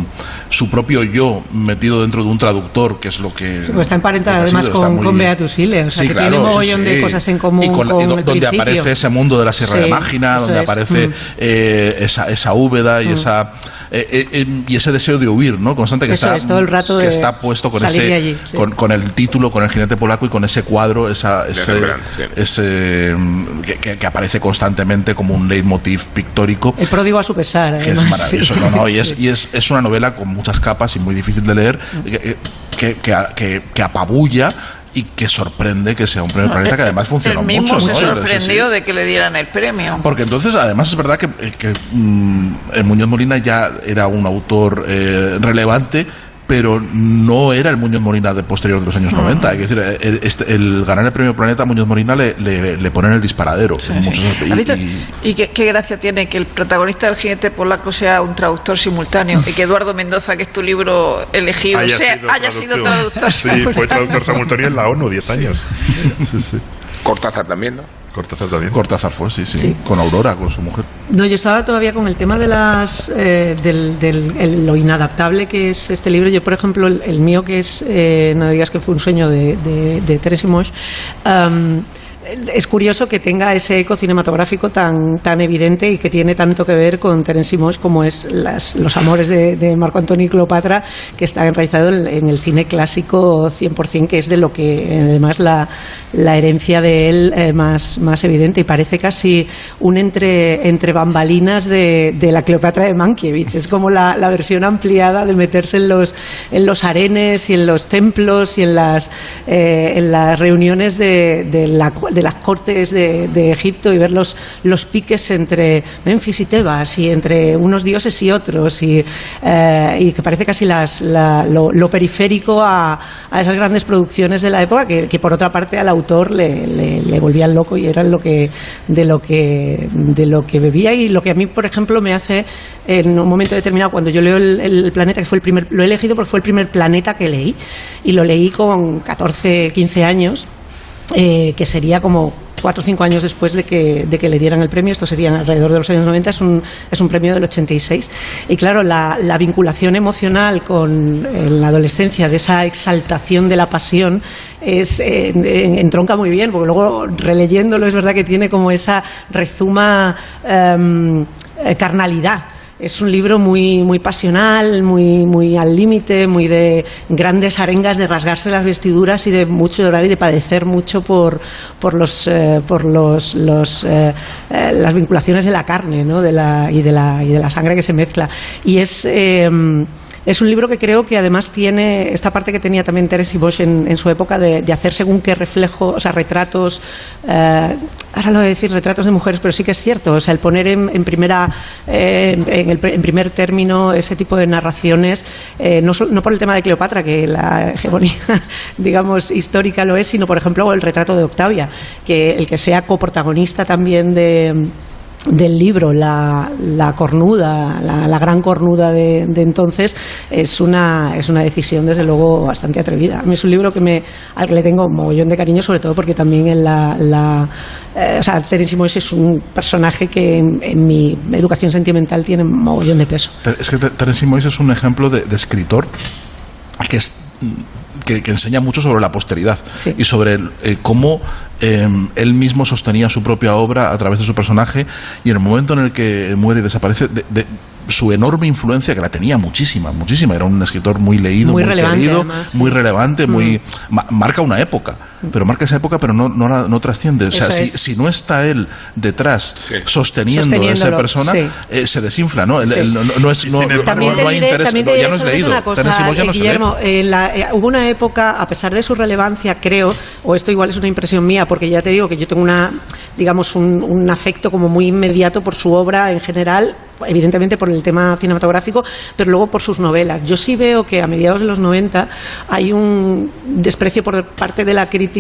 su propio yo metido dentro de un traductor que es lo que Sí, pues está emparentada además sido, con, con Beatus Hille, o sea Sí, que claro, tiene un sí, mogollón de cosas en común y con con y do- el donde principio. aparece ese mundo de la Sierra de Mágina donde es. aparece Mm. eh, esa, esa úbeda y Mm. esa eh, eh, eh, y ese deseo de huir no constante que Eso está es, todo el rato que de está puesto con ese de allí, sí. con, con el título con el jinete polaco y con ese cuadro esa ese, Rembrandt, sí. ese, mm, que, que- que aparece constantemente como un leitmotiv pictórico El pródigo a su pesar. que es además, maravilloso sí. no, no, y, es, y es, es una novela con muchas capas y muy difícil de leer que, que, que- que apabulla y que sorprende que sea un premio planeta que además funcionó el mismo mucho. se ¿no? Sorprendió sí. de que le dieran el premio. Porque entonces, además, es verdad que, que, mm, el Muñoz Molina ya era un autor eh, relevante, pero no era el Muñoz Molina de posterior de los años 90. Hay que decir, el, este- el ganar el premio Planeta a Muñoz Molina le, le, le pone en el disparadero. en muchos- y- ¿Has visto? y- Y qué, qué gracia tiene que el protagonista del jinete polaco sea un traductor simultáneo y que Eduardo Mendoza, que es tu libro elegido, Haya sea- sido haya sido traductor Sí, fue traductor simultáneo en la ONU 10 años. Cortázar también, ¿no? Cortázar también. Cortázar fue, sí, sí, Con Aurora, con su mujer. No, yo estaba todavía con el tema de las eh, del, del- el- lo inadaptable que es este libro. Yo, por ejemplo, el, el mío que es eh, no digas que fue un sueño de, de, de Teresa Moix, am, es curioso que tenga ese eco cinematográfico tan, tan evidente y que tiene tanto que ver con Terence Moix como es los amores de, Marco Antonio y Cleopatra, que está enraizado en, el cine clásico 100%, que es de lo que además la, la herencia de él eh, más, más evidente y parece casi un entre, entre bambalinas de, la Cleopatra de Mankiewicz. Es como la, la versión ampliada de meterse en los, en los arenes y en los templos y en las, eh, en las reuniones de, de, la- de las cortes de, de Egipto y ver los, los piques entre Memphis y Tebas y entre unos dioses y otros y, eh, y que parece casi las, la- lo, periférico a, a esas grandes producciones de la época que, que por otra parte al autor le, le, le volvían loco y eran lo que, de, lo que, de lo que bebía. Y lo que a mí, por ejemplo, me hace en un momento determinado, cuando yo leo el, el planeta, que fue el primer, lo he elegido porque fue el primer planeta que leí y lo leí con 14, 15 años eh, que sería como cuatro o cinco años después de que, le dieran el premio, esto sería alrededor de los años 90, es un, es un premio del 86. Y claro, la, la vinculación emocional con eh, la adolescencia, de esa exaltación de la pasión, es, eh, en- entronca muy bien, porque luego releyéndolo es verdad que tiene como esa rezuma em, carnalidad. Es un libro muy, muy pasional, muy, muy al límite, muy de grandes arengas, de rasgarse las vestiduras y de mucho llorar y de padecer mucho por, por, los, eh, por los, los, eh, eh, las vinculaciones de la carne ¿no? de la, y, de la, y de la sangre que se mezcla. Y es. Es un libro que creo que además tiene esta parte que tenía también Terence Bosch en, en su época de, hacer según qué reflejo, o sea, retratos, eh, ahora lo voy a decir retratos de mujeres, pero sí que es cierto, o sea, el poner en, en primera, eh, en, primer término ese tipo de narraciones, eh, no, no por el tema de Cleopatra, que la hegemonía, digamos, histórica lo es, sino por ejemplo el retrato de Octavia, que el que sea coprotagonista también de del libro, la, la cornuda, la, gran cornuda de, entonces, es una, es una decisión desde luego bastante atrevida. A mí es un libro que me, al que le tengo un mogollón de cariño, sobre todo porque también en la, la eh, o sea, Terence Moix es un personaje que en, mi educación sentimental tiene un mogollón de peso. Es que Ter- Terence Moix es un ejemplo de, de escritor que, es, que, que enseña mucho sobre la posteridad y sobre el- eh, cómo eh, él mismo sostenía su propia obra a través de su personaje y en el momento en el que muere y desaparece, de, de su enorme influencia, que la tenía muchísima, muchísima. Era un escritor muy leído, Muy muy, relevante, querido, además, muy relevante, muy Mm. ma- marca una época. Pero marca esa época, pero no, no, la- no trasciende. O sea, si, si no está él detrás sosteniendo a esa persona, sí. eh, se desinfla, ¿no? El- Sí. el- no, no es, no, no- También no te hay diré, interés, también ya no es leído. una cosa, ya no se lee. Guillermo, en la- eh, hubo una época, a pesar de su relevancia, creo, o esto igual es una impresión mía, porque ya te digo que yo tengo una, digamos, un, un afecto como muy inmediato por su obra en general, evidentemente por el tema cinematográfico, pero luego por sus novelas. Yo sí veo que a mediados de los 90 hay un desprecio por parte de la crítica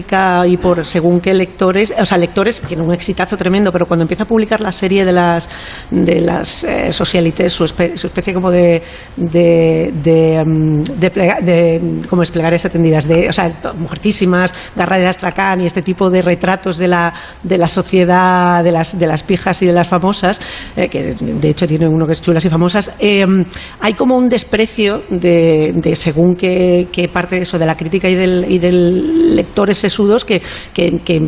y por según qué lectores, o sea, lectores que un exitazo tremendo, pero cuando empieza a publicar la serie de las de las eh, socialites, su, espe- su especie como de de, de, mm, de mm, como atendidas, de, o sea, mujercísimas, garra de astracán y este tipo de retratos de la de la sociedad, de las de las pijas y de las famosas, eh, que de hecho tiene uno que es chulas y famosas, eh, hay como un desprecio de, de según qué, qué parte de eso, de la crítica y del, y del lectores sesudos que, que, que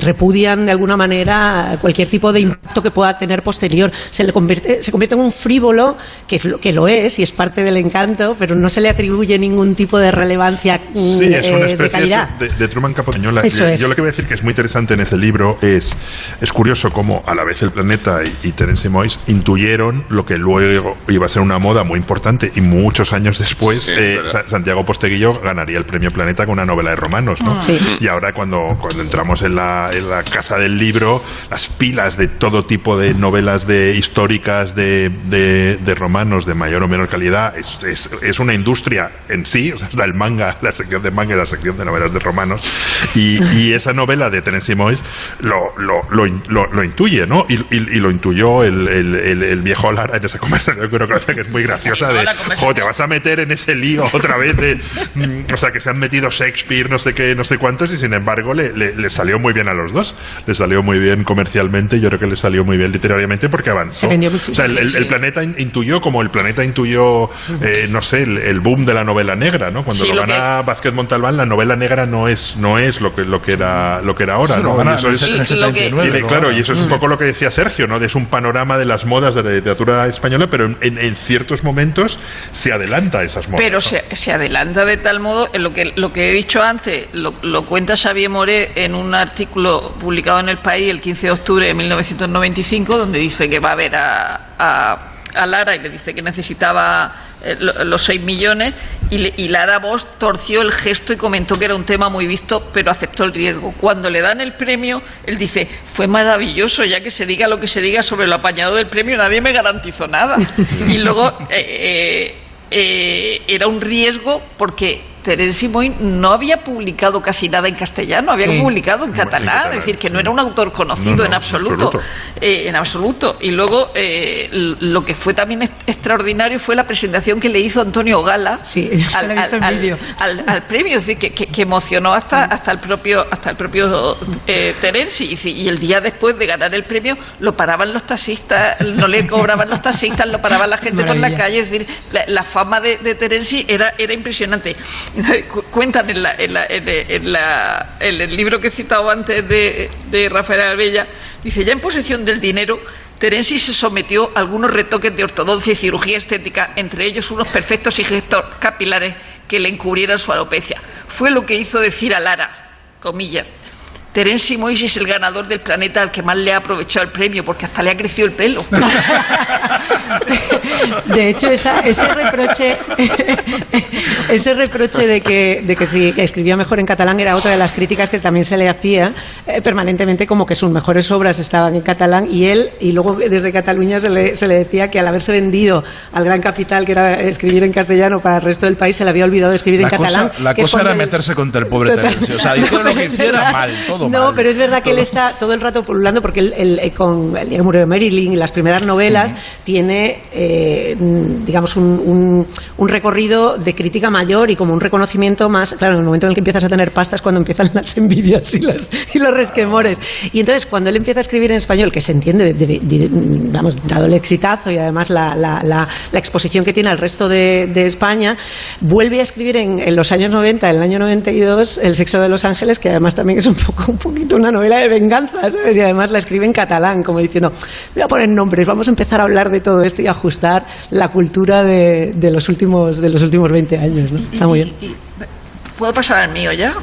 repudian de alguna manera cualquier tipo de impacto que pueda tener posterior. Se le convierte, se convierte en un frívolo, que, es lo- que lo es y es parte del encanto, pero no se le atribuye ningún tipo de relevancia Sí, es una eh, de especie calidad. de, de Truman Capote. Yo, la- Eso es. yo lo que voy a decir que es muy interesante en ese libro es, es curioso cómo a la vez el planeta y, y Terence Moix intuyeron lo que luego iba a ser una moda muy importante y muchos años después Sí, eh, Santiago Posteguillo ganaría el premio Planeta con una novela de romanos, ¿no? Sí. Y ahora cuando, cuando entramos en la, en la casa del libro, las pilas de todo tipo de novelas de históricas de, de, de romanos de mayor o menor calidad, es, es, es una industria en sí, o sea, está el manga, la sección de manga y la sección de novelas de romanos, y, y esa novela de Terence Moyes lo, lo, lo, lo- lo intuye, ¿no? Y, y- y lo intuyó el, el, el- el viejo Lara en esa conversación que uno conoce que es muy graciosa de. "Jo, te vas a meter en ese lío otra vez de, mm, o sea, que se han metido Shakespeare, no sé qué, no sé y sin embargo le, le- le salió muy bien a los dos. Le salió muy bien comercialmente, yo creo que le salió muy bien literariamente porque avanzó. Se vendió o muchísimo. sea, el, el- Sí, el sí. planeta in- intuyó, como el planeta intuyó, eh, no sé, el, el boom de la novela negra, ¿no? Cuando Sí, lo lo gana Vázquez Montalbán, la novela negra no es, no es lo que, lo que era, lo que era ahora, Sí, ¿no? lo gana Y eso en es- el Y lo que- 79, y le- lo claro, y eso es un poco lo que decía Sergio, ¿no? De es un panorama de las modas de la literatura española, pero en, en- en ciertos momentos se adelanta a esas modas. Pero ¿no? se, se adelanta de tal modo, en lo que, lo que he dicho antes, lo, lo cuenta Xavier Moré en un artículo publicado en El País el 15 de octubre de 1995, donde dice que va a ver a, a- a Lara y le dice que necesitaba eh, lo- los 6 millones y, Lara Bosch torció el gesto y comentó que era un tema muy visto, pero aceptó el riesgo. Cuando le dan el premio, él dice, fue maravilloso, ya que se diga lo que se diga sobre lo apañado del premio, nadie me garantizó nada. y luego... eh, eh, eh, era un riesgo porque Terence Moy no había publicado casi nada en castellano, había Sí. publicado en catalán, es decir, que sí. no era un autor conocido No, no, en absoluto, absoluto. eh, en absoluto. Y luego eh, lo que fue también extraordinario fue la presentación que le hizo Antonio Gala Sí, al- vídeo. al- al premio, es decir, que, que- que emocionó hasta, hasta el propio hasta el propio eh, Terence y, y el día después de ganar el premio lo paraban los taxistas, no le cobraban los taxistas, lo paraban la gente por la calle, es decir, la, la fama de, de Terenzi era, era impresionante. Cu- Cuentan en, la- en la- en- la- en el libro que he citado antes de, de Rafael Albella, dice, ya en posesión del dinero, Terenzi se sometió a algunos retoques de ortodoncia y cirugía estética, entre ellos unos perfectos y gestos capilares que le encubrieran su alopecia. Fue lo que hizo decir a Lara, comillas, Terence Mois es el ganador del planeta al que más le ha aprovechado el premio, porque hasta le ha crecido el pelo. De hecho, esa- ese reproche, ese reproche de que, de que si escribía mejor en catalán era otra de las críticas que también se le hacía eh, permanentemente, como que sus mejores obras estaban en catalán y él, y luego desde Cataluña se le, se le decía que al haberse vendido al gran capital, que era escribir en castellano para el resto del país, se le había olvidado de escribir La en catalán. la cosa era meterse contra el pobre. Terence. O sea, hiciera lo que hiciera mal, todo no, mal. pero es verdad que él está todo el rato pululando porque él, él, eh, con el murió de Marilyn y las primeras novelas tiene, eh, digamos, un, un- un recorrido de crítica mayor y como un reconocimiento más. Claro, en el momento en el que empiezas a tener pastas, cuando empiezan las envidias y, las, y los resquemores. Y entonces, cuando él empieza a escribir en español, que se entiende, de- de- de- vamos, dado el exitazo y además la, la- la- la exposición que tiene al resto de, de España, vuelve a escribir en, en los años 90, en el año 92, El sexo de los ángeles, que además también es un poco un poquito una novela de venganza, ¿sabes? Y además la escribe en catalán, como diciendo, voy a poner nombres, vamos a empezar a hablar de todo esto y ajustar la cultura de, de los últimos de los últimos 20 años, ¿no? Está muy bien. Y- y- ¿Puedo pasar al mío ya?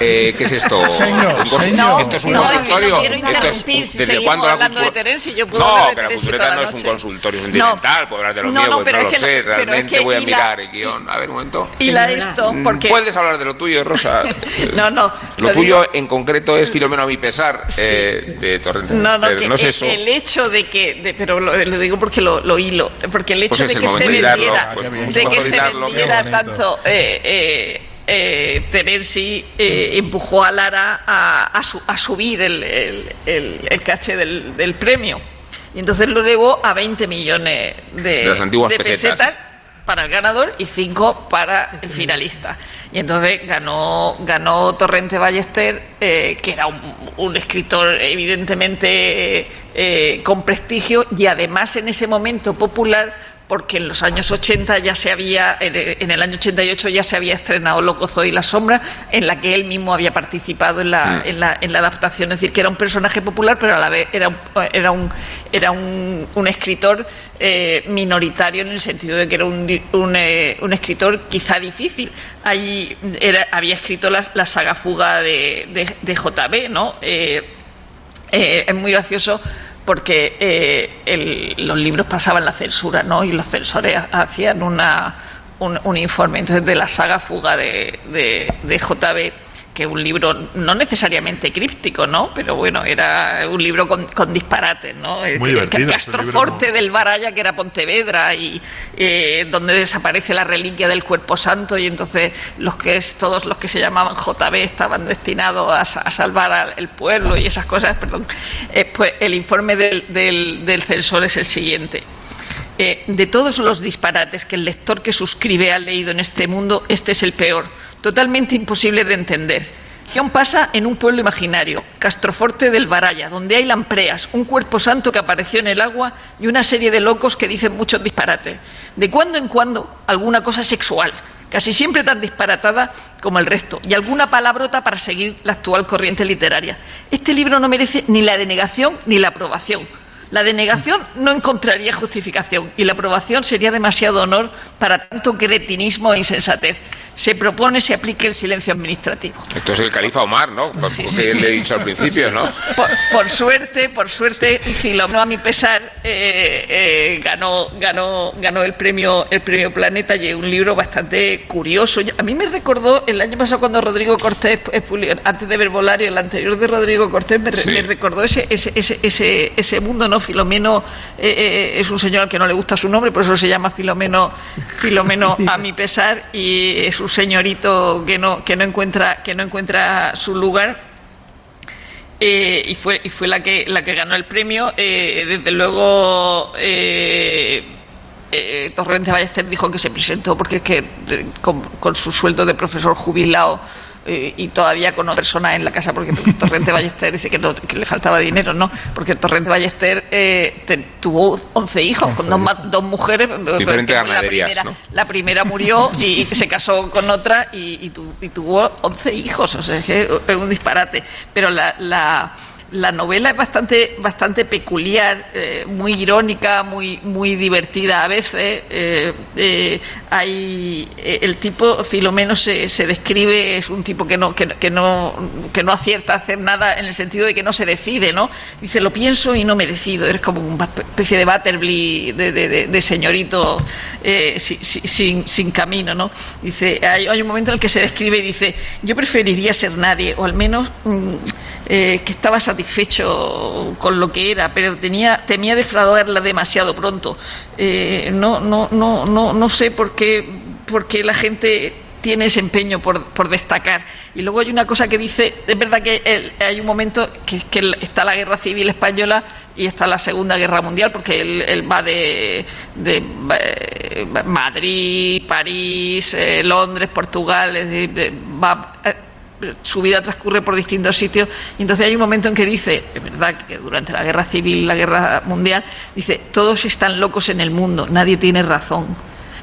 Eh, ¿Qué es esto? Señor, ¿Un cons- señor. ¿Esto es un No, consultorio? no quiero Esto es- interrumpir. Si ¿Desde seguimos cuándo la hablando de Terence, yo puedo No, hablar de que la toda no la es un consultorio sentimental, puedo hablar de lo No, mío, no, pues pero no lo que sé, pero es realmente que voy a mirar el guion. A ver, un momento. Hila esto, Mm, porque... Puedes hablar de lo tuyo, Rosa. No, no. Lo lo tuyo digo- en concreto es Filomeno a mi pesar eh, de Torrente. No, no, no es el, eso. el hecho de que, de- pero lo, lo digo porque lo, lo hilo, porque el hecho Pues es de que se de vendiera, pues de que se vendiera Qué bonito. tanto eh, eh, Terenzi empujó a Lara a, a su- a subir el, el- el- el caché del, del premio. Y entonces lo elevó a 20 millones de, De las antiguas de pesetas. para el ganador y 5 para el finalista. Y entonces ganó, ganó Torrente Ballester, eh, que era un, un escritor evidentemente eh, con prestigio y además en ese momento popular porque en los años 80 ya se había, en el año 88 ya se había estrenado Loco Zoe y la sombra, en la que él mismo había participado en la, Mm. en la, en la adaptación. Es decir, que era un personaje popular, pero a la vez era un, era un, era un, un escritor eh, minoritario en el sentido de que era un, un, eh, un escritor quizá difícil. Ahí era, había escrito la, la saga Fuga de, de, de JB, ¿no? Eh, eh, es muy gracioso porque eh, el- los libros pasaban la censura, ¿no? Y los censores ha- hacían una, un, un informe. Entonces, de la saga Fuga de, de, de JB, que un libro no necesariamente críptico, ¿no? Pero bueno, era un libro con, con disparates, ¿no? El- Muy el- El libro Castroforte del Baraya, que era Pontevedra, y eh, donde desaparece la reliquia del cuerpo santo, y entonces los que es, todos los que se llamaban JB estaban destinados a, sa- a salvar al pueblo y esas cosas, perdón. Eh, pues el informe del, del, del censor es el siguiente. Eh, de todos los disparates que el lector que suscribe ha leído en este mundo, este es el peor, totalmente imposible de entender. Acción pasa en un pueblo imaginario, Castroforte del Baraya, donde hay lampreas, un cuerpo santo que apareció en el agua y una serie de locos que dicen muchos disparates. De cuando en cuando, alguna cosa sexual, casi siempre tan disparatada como el resto, y alguna palabrota para seguir la actual corriente literaria. Este libro no merece ni la denegación ni la aprobación. La denegación no encontraría justificación y la aprobación sería demasiado honor para tanto cretinismo e insensatez. Se propone se aplique el silencio administrativo. Esto es el califa Omar, ¿no? Que le he dicho al principio, ¿no? Por, por suerte, por suerte, Filomeno a mi pesar eh, eh, ganó, ganó, ganó el premio, el premio Planeta y un libro bastante curioso. A mí me recordó el año pasado cuando Rodrigo Cortés, antes de ver Volario, el anterior de Rodrigo Cortés, me, Sí. me recordó ese, ese, ese, ese, ese mundo, ¿no? Filomeno eh, eh, es un señor al que no le gusta su nombre, por eso se llama Filomeno, Filomeno a mi pesar y es un señorito que no, que no encuentra, que no encuentra su lugar eh, y fue y fue la que la que ganó el premio. Eh, desde luego eh, Torrente Ballester dijo que se presentó porque es que con, con su sueldo de profesor jubilado eh, y todavía con otra persona en la casa porque Torrente Ballester dice que, no- que le faltaba dinero, ¿no? Porque Torrente Ballester eh, te- tuvo 11 hijos con dos, ma- dos mujeres. Diferentes la ganaderías, primera- ¿no? la primera murió y se casó con otra y, y tu- y tuvo 11 hijos, o sea, es un disparate. Pero la, la, la novela es bastante, bastante peculiar, eh, muy irónica, muy, muy divertida a veces. eh, eh, hay, eh, el tipo, Filomeno se, se describe, es un tipo que no, que, que no, que no acierta a hacer nada en el sentido de que no se decide, ¿no? Dice, lo pienso y no me decido. Eres como una especie de Butterby, de, de- de- de señorito eh, si- si- sin, sin camino, ¿no? Dice, hay, hay un momento en el que se describe y dice, yo preferiría ser nadie, o al menos mm, eh, que estaba con lo que era, pero tenía, temía defraudarla demasiado pronto. Eh, no, no, no, no, no sé por qué, por qué la gente tiene ese empeño por, por destacar. Y luego hay una cosa que dice, es verdad que hay un momento que, que está la guerra civil española y está la Segunda Guerra Mundial, porque él, va de, de, eh, Madrid, París, eh, Londres, Portugal, eh, va, su vida transcurre por distintos sitios y entonces hay un momento en que dice, es verdad que durante la guerra civil, la guerra mundial, dice, todos están locos en el mundo, nadie tiene razón.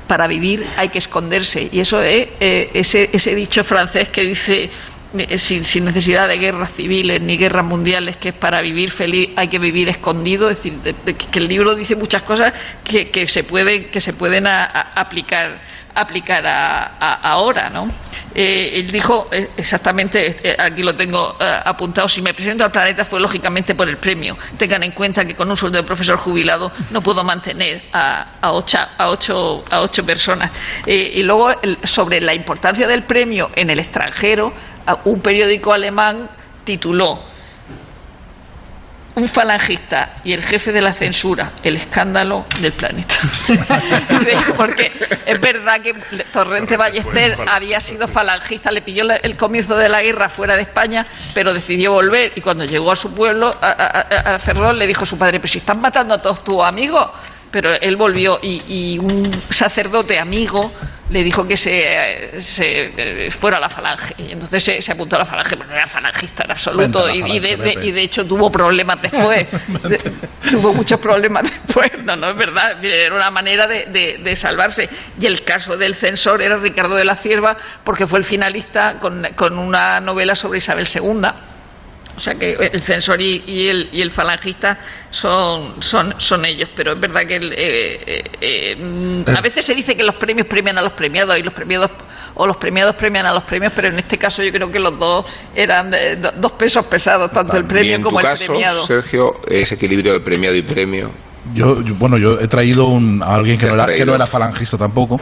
Para vivir hay que esconderse. Y eso es eh, ese, ese dicho francés que dice, eh, sin, sin necesidad de guerras civiles ni guerras mundiales, que es para vivir feliz hay que vivir escondido. Es decir, de- que el libro dice muchas cosas que, que se pueden, que se pueden a- aplicar aplicar a- ahora, ¿no? Eh, él dijo eh, exactamente, eh, aquí lo tengo eh, apuntado, si me presento al planeta fue lógicamente por el premio. Tengan en cuenta que con un sueldo de profesor jubilado no puedo mantener a, a, ocho, a, ocho, a ocho personas. Eh, y luego, el- sobre la importancia del premio en el extranjero, un periódico alemán tituló un falangista y el jefe de la censura, el escándalo del planeta. Porque es verdad que Torrente Ballester había sido falangista, le pilló el comienzo de la guerra fuera de España, pero decidió volver y cuando llegó a su pueblo, a, a- a- a Ferrol, le dijo a su padre, pero si están matando a todos tus amigos. Pero él volvió y, y un sacerdote amigo le dijo que se, se, eh, fuera a la falange. Y entonces se, se apuntó a la falange, pero no era falangista en absoluto. Y, y de, y de hecho tuvo problemas después. De- tuvo muchos problemas después. No, no es verdad. Era una manera de, salvarse. Y el caso del censor era Ricardo de la Cierva, porque fue el finalista con, con una novela sobre Isabel II. O sea que el censor y, y el, y el falangista son, son, son ellos, pero es verdad que el, eh, eh, eh, a veces se dice que los premios premian a los premiados y los premiados o los premiados premian a los premios, pero en este caso yo creo que los dos eran de- do- dos pesos pesados, tanto el premio en como tu el caso, premiado. Sergio, ese equilibrio de premiado y premio. Yo, yo- bueno, yo he traído un, a alguien que ¿Qué no, era, que no era falangista tampoco,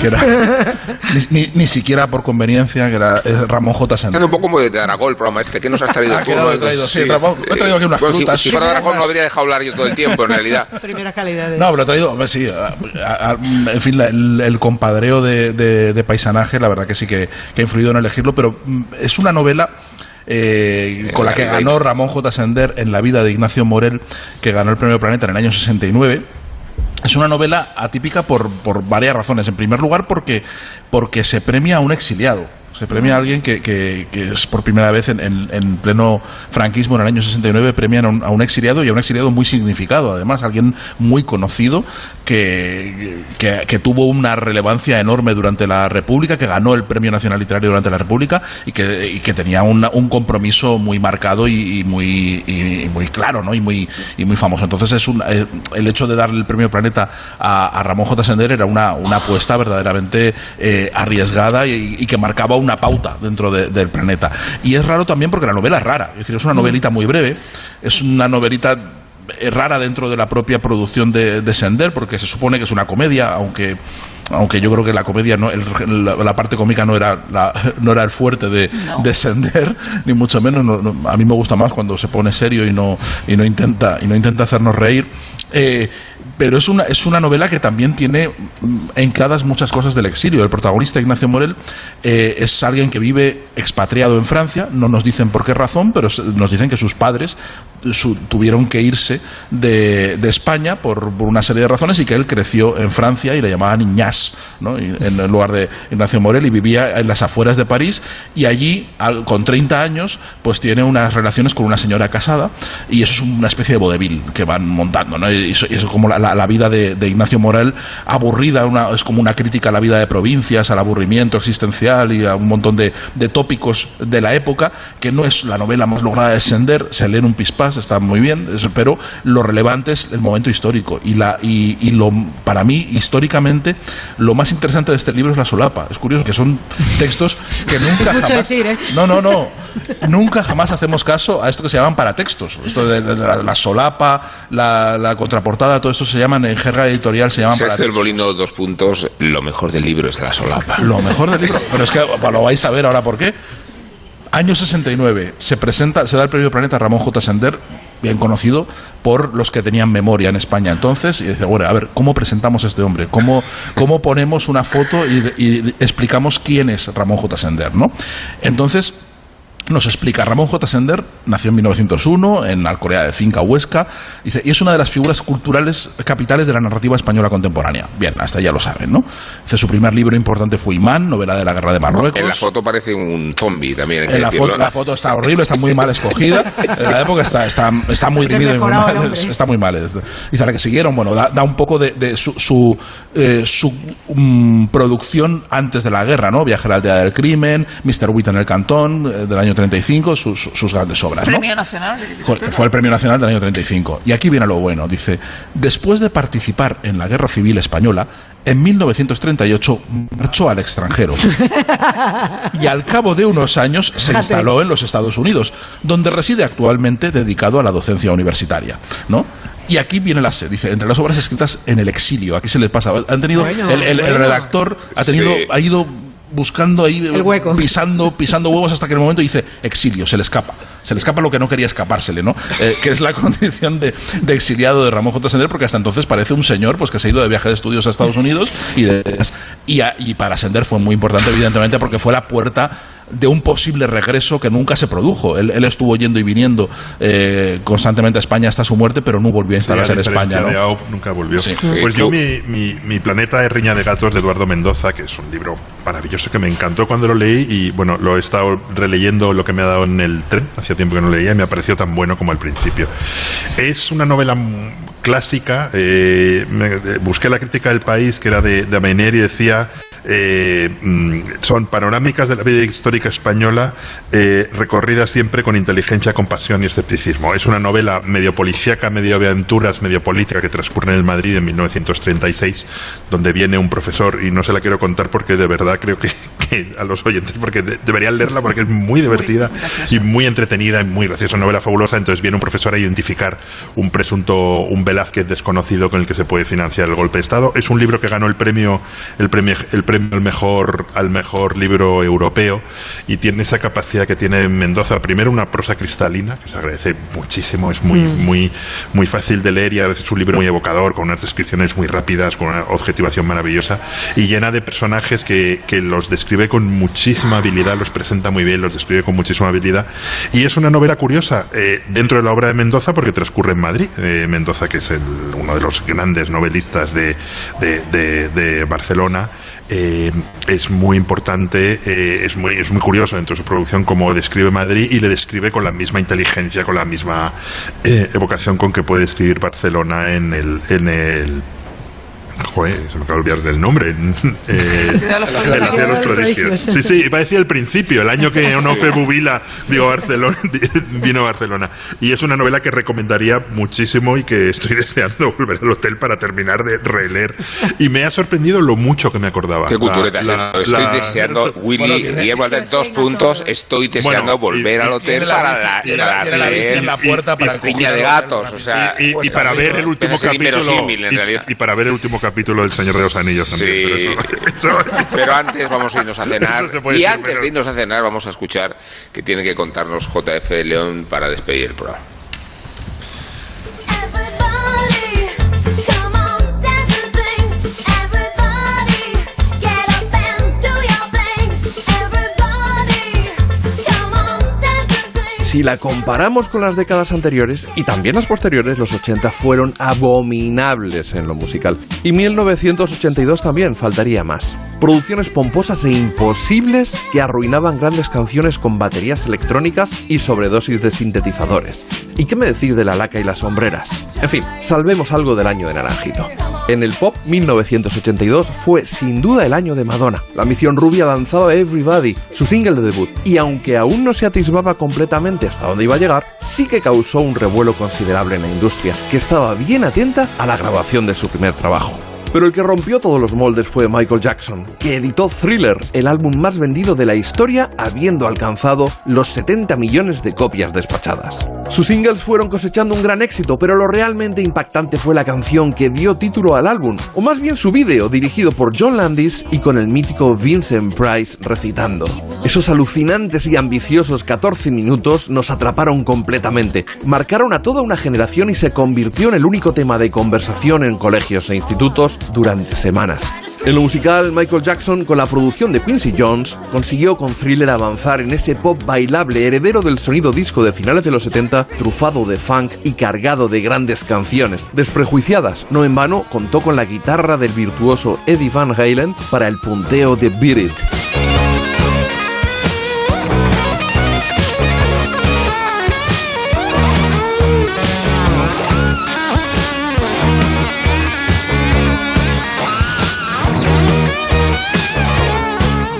que era, ni, ni- ni siquiera por conveniencia, que era Ramón J. Está Sender. un poco como de Aragón el programa este. ¿Qué nos has traído Ah, tú? que no lo he traído, sí, he traído- he traído aquí unas Bueno, si- frutas. Si, fuera de Aragón no habría dejado hablar yo todo el tiempo, en realidad. Primera calidad. de- No, pero he traído, hombre, sí, a- a- a- en fin, la- el, el compadreo de, de- de paisanaje, la verdad que sí que, que ha influido en elegirlo, pero mm, es una novela eh, con la que ganó Ramón J. Sender en la vida de Ignacio Morel, que ganó el Premio Planeta en el año 69. Es una novela atípica por, por varias razones. En primer lugar, porque, porque se premia a un exiliado. Se premia a alguien que, que- es por primera vez en, en- en pleno franquismo en el año 69, premian a un, a un exiliado y a un exiliado muy significado, además, alguien muy conocido que, que- tuvo una relevancia enorme durante la República, que ganó el Premio Nacional Literario durante la República y que, y que tenía una- un compromiso muy marcado y, muy, y- muy claro ¿no? y, muy, y muy famoso. Entonces, es un, eh, el hecho de darle el Premio Planeta a, Ramón J. Sender era una, una apuesta verdaderamente eh, arriesgada y, que marcaba una pauta dentro de- del planeta. Y es raro también porque la novela es rara, es decir, es una novelita muy breve, es una novelita eh, rara dentro de la propia producción de, de Sender, porque se supone que es una comedia, aunque aunque yo creo que la comedia no el- la, la parte cómica no era la- no era el fuerte de, de Sender ni mucho menos no- no, a mí me gusta más cuando se pone serio y no y no intenta y no intenta hacernos reír. Eh, pero es una, es una novela que también tiene mm, encladas muchas cosas del exilio. El protagonista, Ignacio Morel, eh, es alguien que vive expatriado en Francia. No nos dicen por qué razón, pero nos dicen que sus padres su- tuvieron que irse de, de España por, por una serie de razones y que él creció en Francia y le llamaban Iñás, ¿no? Y- en el lugar de Ignacio Morel, y vivía en las afueras de París. Y allí, al- con 30 años, pues tiene unas relaciones con una señora casada y eso es una especie de vodevil que van montando, ¿no? Y eso, y eso es como la, la- la vida de, de Ignacio Morel aburrida, una, es como una crítica a la vida de provincias, al aburrimiento existencial y a un montón de, de tópicos de la época, que no es la novela más lograda de Sender, se lee en un está muy bien, pero lo relevante es el momento histórico. Y, la, y, y lo, para mí, históricamente, lo más interesante de este libro es la solapa. Es curioso que son textos que nunca Mucho jamás... decir, ¿eh? No, no, no. Nunca jamás hacemos caso a esto que se llaman paratextos. Esto de, de- de la, la solapa, la, la contraportada, todo esto se llaman en jerga editorial, se llaman Sergio. Molino, dos puntos. Lo mejor del libro es la solapa. Lo mejor del libro. Pero es que lo vais a ver ahora por qué. Año 69, se presenta, se da el premio Planeta Ramón J. Sender, bien conocido por los que tenían memoria en España entonces, y dice, bueno, a ver, ¿cómo presentamos a este hombre? ¿Cómo, cómo ponemos una foto y, y explicamos quién es Ramón J. Sender, ¿no? Entonces, nos explica, Ramón J. Sender nació en 1901 en Alcorea de Cinca, Huesca, dice, y es una de las figuras culturales capitales de la narrativa española contemporánea. Bien, hasta ya lo saben, ¿no? Dice, su primer libro importante fue Imán, novela de la Guerra de Marruecos. En la foto parece un zombie también. En la, foto, ¿no? la foto está horrible, está muy mal escogida. En la época está, está, está muy Hay que deprimido y muy mal. Está muy mal. Dice a la que siguieron, bueno, da, da un poco de, de su, su, eh, su, mm, producción antes de la guerra, ¿no? Viaje a la aldea del crimen, Mr. Witt en el cantón, eh, del año 35, sus, sus grandes obras, ¿no? Premio Nacional. Fue- el Premio Nacional del año 35. Y aquí viene lo bueno. Dice, después de participar en la Guerra Civil Española, en 1938 marchó al extranjero. Y al cabo de unos años se instaló en los Estados Unidos, donde reside actualmente dedicado a la docencia universitaria. ¿no? Y aquí viene la se dice, entre las obras escritas en el exilio, aquí se les pasa. Han tenido, Bueno, el, el- redactor ha tenido, Sí. ha ido buscando ahí El hueco. pisando pisando huevos hasta que en el momento dice exilio se le escapa se le escapa lo que no quería escapársele no Eh, que es la condición de, de exiliado de Ramón J. Sender porque hasta entonces parece un señor pues que se ha ido de viaje de estudios a Estados Unidos y de- y, a- y para Sender fue muy importante evidentemente porque fue la puerta de un posible regreso que nunca se produjo. Él, él estuvo yendo y viniendo eh, constantemente a España hasta su muerte, pero no volvió a instalarse en Sí, a España. diferencia ¿no? de nunca volvió. Sí. Pues Sí. yo, mi, mi, mi planeta es Riña de Gatos de Eduardo Mendoza, que es un libro maravilloso que me encantó cuando lo leí y bueno, lo he estado releyendo lo que me ha dado en el tren, hacía tiempo que no leía y me ha parecido tan bueno como al principio. Es una novela clásica, eh, me- eh, busqué la crítica del país que era de, de Amener y decía eh, mm, son panorámicas de la vida histórica española eh, recorridas siempre con inteligencia, compasión y escepticismo. Es una novela medio policíaca, medio aventuras, medio política que transcurre en el Madrid en 1936, donde viene un profesor, y no se la quiero contar porque de verdad creo que, que a los oyentes, porque de- deberían leerla porque es muy divertida y muy entretenida y muy graciosa, novela fabulosa. Entonces viene un profesor a identificar un presunto, un Velázquez desconocido con el que se puede financiar el golpe de Estado. Es un libro que ganó el premio, el premio, el premio al mejor, al mejor libro europeo y tiene esa capacidad que tiene Mendoza. Primero una prosa cristalina, que se agradece muchísimo, es muy, Mm. muy, muy fácil de leer y a veces es un libro muy evocador, con unas descripciones muy rápidas, con una objetivación maravillosa y llena de personajes que, que los describe con muchísima habilidad, los presenta muy bien, los describe con muchísima habilidad. Y es una novela curiosa eh, dentro de la obra de Mendoza porque transcurre en Madrid. Eh, Mendoza, que es el- uno de los grandes novelistas de, de- de- de Barcelona. Eh, es muy importante, eh, es, muy, es muy curioso dentro de su producción cómo describe Madrid y le describe con la misma inteligencia, con la misma eh, evocación con que puede escribir Barcelona en el, en el Joder, se me acaba de olvidar del nombre. Eh, ciudad de los de los prodigios. Sí, sí, iba a decir el principio, el año que Onofre Bubila vino a Barcelona, vino a Barcelona. Y es una novela que recomendaría muchísimo y que estoy deseando volver al hotel para terminar de releer. Y me ha sorprendido lo mucho que me acordaba. Qué cultureta La- es la- esto. Estoy la- deseando, Willy, Bueno, Guillermo Alden, dos puntos. Estoy deseando Bueno, y- volver y al hotel la para la, en puerta para y- piña de el- gatos. O sea, y, y- y para ver el último capítulo y- y, para ver el último capítulo del Señor de los Anillos también pero Sí, eso- pero antes vamos a irnos a cenar. Y antes de irnos a cenar, vamos a escuchar que tiene que contarnos JF León para despedir el programa. Si la comparamos con las décadas anteriores y también las posteriores, los 80 fueron abominables en lo musical. Y 1982 también, faltaría más. Producciones pomposas e imposibles que arruinaban grandes canciones con baterías electrónicas y sobredosis de sintetizadores. ¿Y qué me decir de la laca y las sombreras? En fin, salvemos algo del año de Naranjito. En el pop, 1982 fue sin duda el año de Madonna. La misión rubia lanzaba Everybody, su single de debut, y aunque aún no se atisbaba completamente hasta dónde iba a llegar, sí que causó un revuelo considerable en la industria, que estaba bien atenta a la grabación de su primer trabajo. Pero el que rompió todos los moldes fue Michael Jackson, que editó Thriller, el álbum más vendido de la historia, habiendo alcanzado los 70 millones de copias despachadas. Sus singles fueron cosechando un gran éxito, pero lo realmente impactante fue la canción que dio título al álbum, o más bien su vídeo, dirigido por John Landis y con el mítico Vincent Price recitando. Esos alucinantes y ambiciosos 14 minutos nos atraparon completamente, marcaron a toda una generación y se convirtió en el único tema de conversación en colegios e institutos durante semanas. En lo musical, Michael Jackson, con la producción de Quincy Jones, consiguió con Thriller avanzar en ese pop bailable heredero del sonido disco de finales de los 70, trufado de funk y cargado de grandes canciones, desprejuiciadas. No en vano, contó con la guitarra del virtuoso Eddie Van Halen para el punteo de Beat It.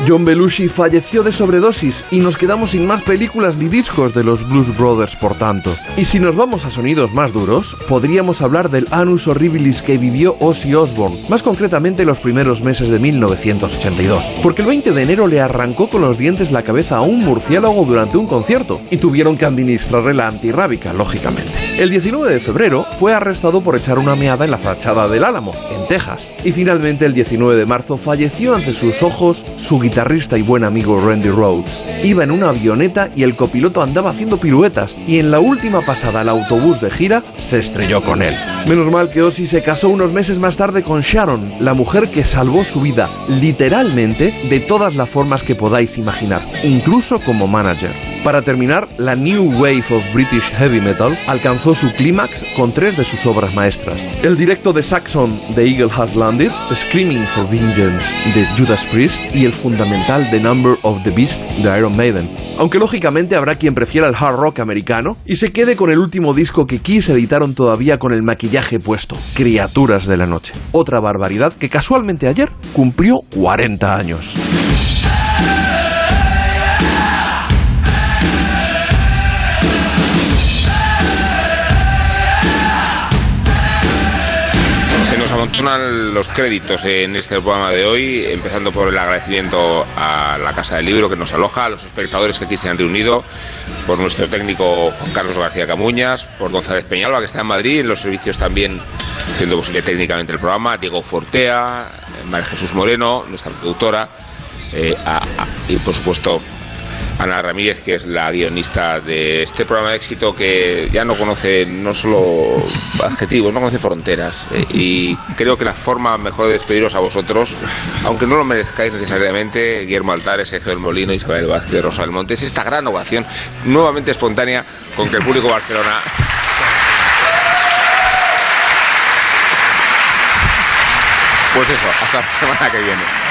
John Belushi falleció de sobredosis y nos quedamos sin más películas ni discos de los Blues Brothers, por tanto. Y si nos vamos a sonidos más duros, podríamos hablar del Anus Horribilis que vivió Ozzy Osbourne, más concretamente los primeros meses de 1982. Porque el 20 de enero le arrancó con los dientes la cabeza a un murciélago durante un concierto y tuvieron que administrarle la antirrábica, lógicamente. El 19 de febrero fue arrestado por echar una meada en la fachada del Álamo, en Texas. Y finalmente el 19 de marzo falleció ante sus ojos su guitarrista y buen amigo Randy Rhodes. Iba en una avioneta y el copiloto andaba haciendo piruetas y en la última pasada al autobús de gira se estrelló con él. Menos mal que Ozzy se casó unos meses más tarde con Sharon, la mujer que salvó su vida literalmente de todas las formas que podáis imaginar, incluso como manager. Para terminar, la New Wave of British Heavy Metal alcanzó su clímax con tres de sus obras maestras. El directo de Saxon The Eagle Has Landed, Screaming for Vengeance de Judas Priest y el fundamental The Number of the Beast de Iron Maiden. Aunque lógicamente habrá quien prefiera el hard rock americano y se quede con el último disco que Kiss editaron todavía con el maquillaje puesto, Criaturas de la Noche. Otra barbaridad que casualmente ayer cumplió 40 años. Amontonan los créditos en este programa de hoy, empezando por el agradecimiento a la Casa del Libro que nos aloja, a los espectadores que aquí se han reunido, por nuestro técnico Juan Carlos García Camuñas, por González Peñalba, que está en Madrid, los servicios también haciendo posible técnicamente el programa, Diego Fortea, María Jesús Moreno, nuestra productora, eh, y por supuesto Ana Ramírez, que es la guionista de este programa de éxito que ya no conoce no solo adjetivos, no conoce fronteras. eh, y creo que la forma mejor de despediros a vosotros, aunque no lo merezcáis necesariamente, Guillermo Altares, Sergio del Molino, Isabel Vázquez, Rosa del Monte, es esta gran ovación nuevamente espontánea con que el público de Barcelona Pues eso, hasta la semana que viene.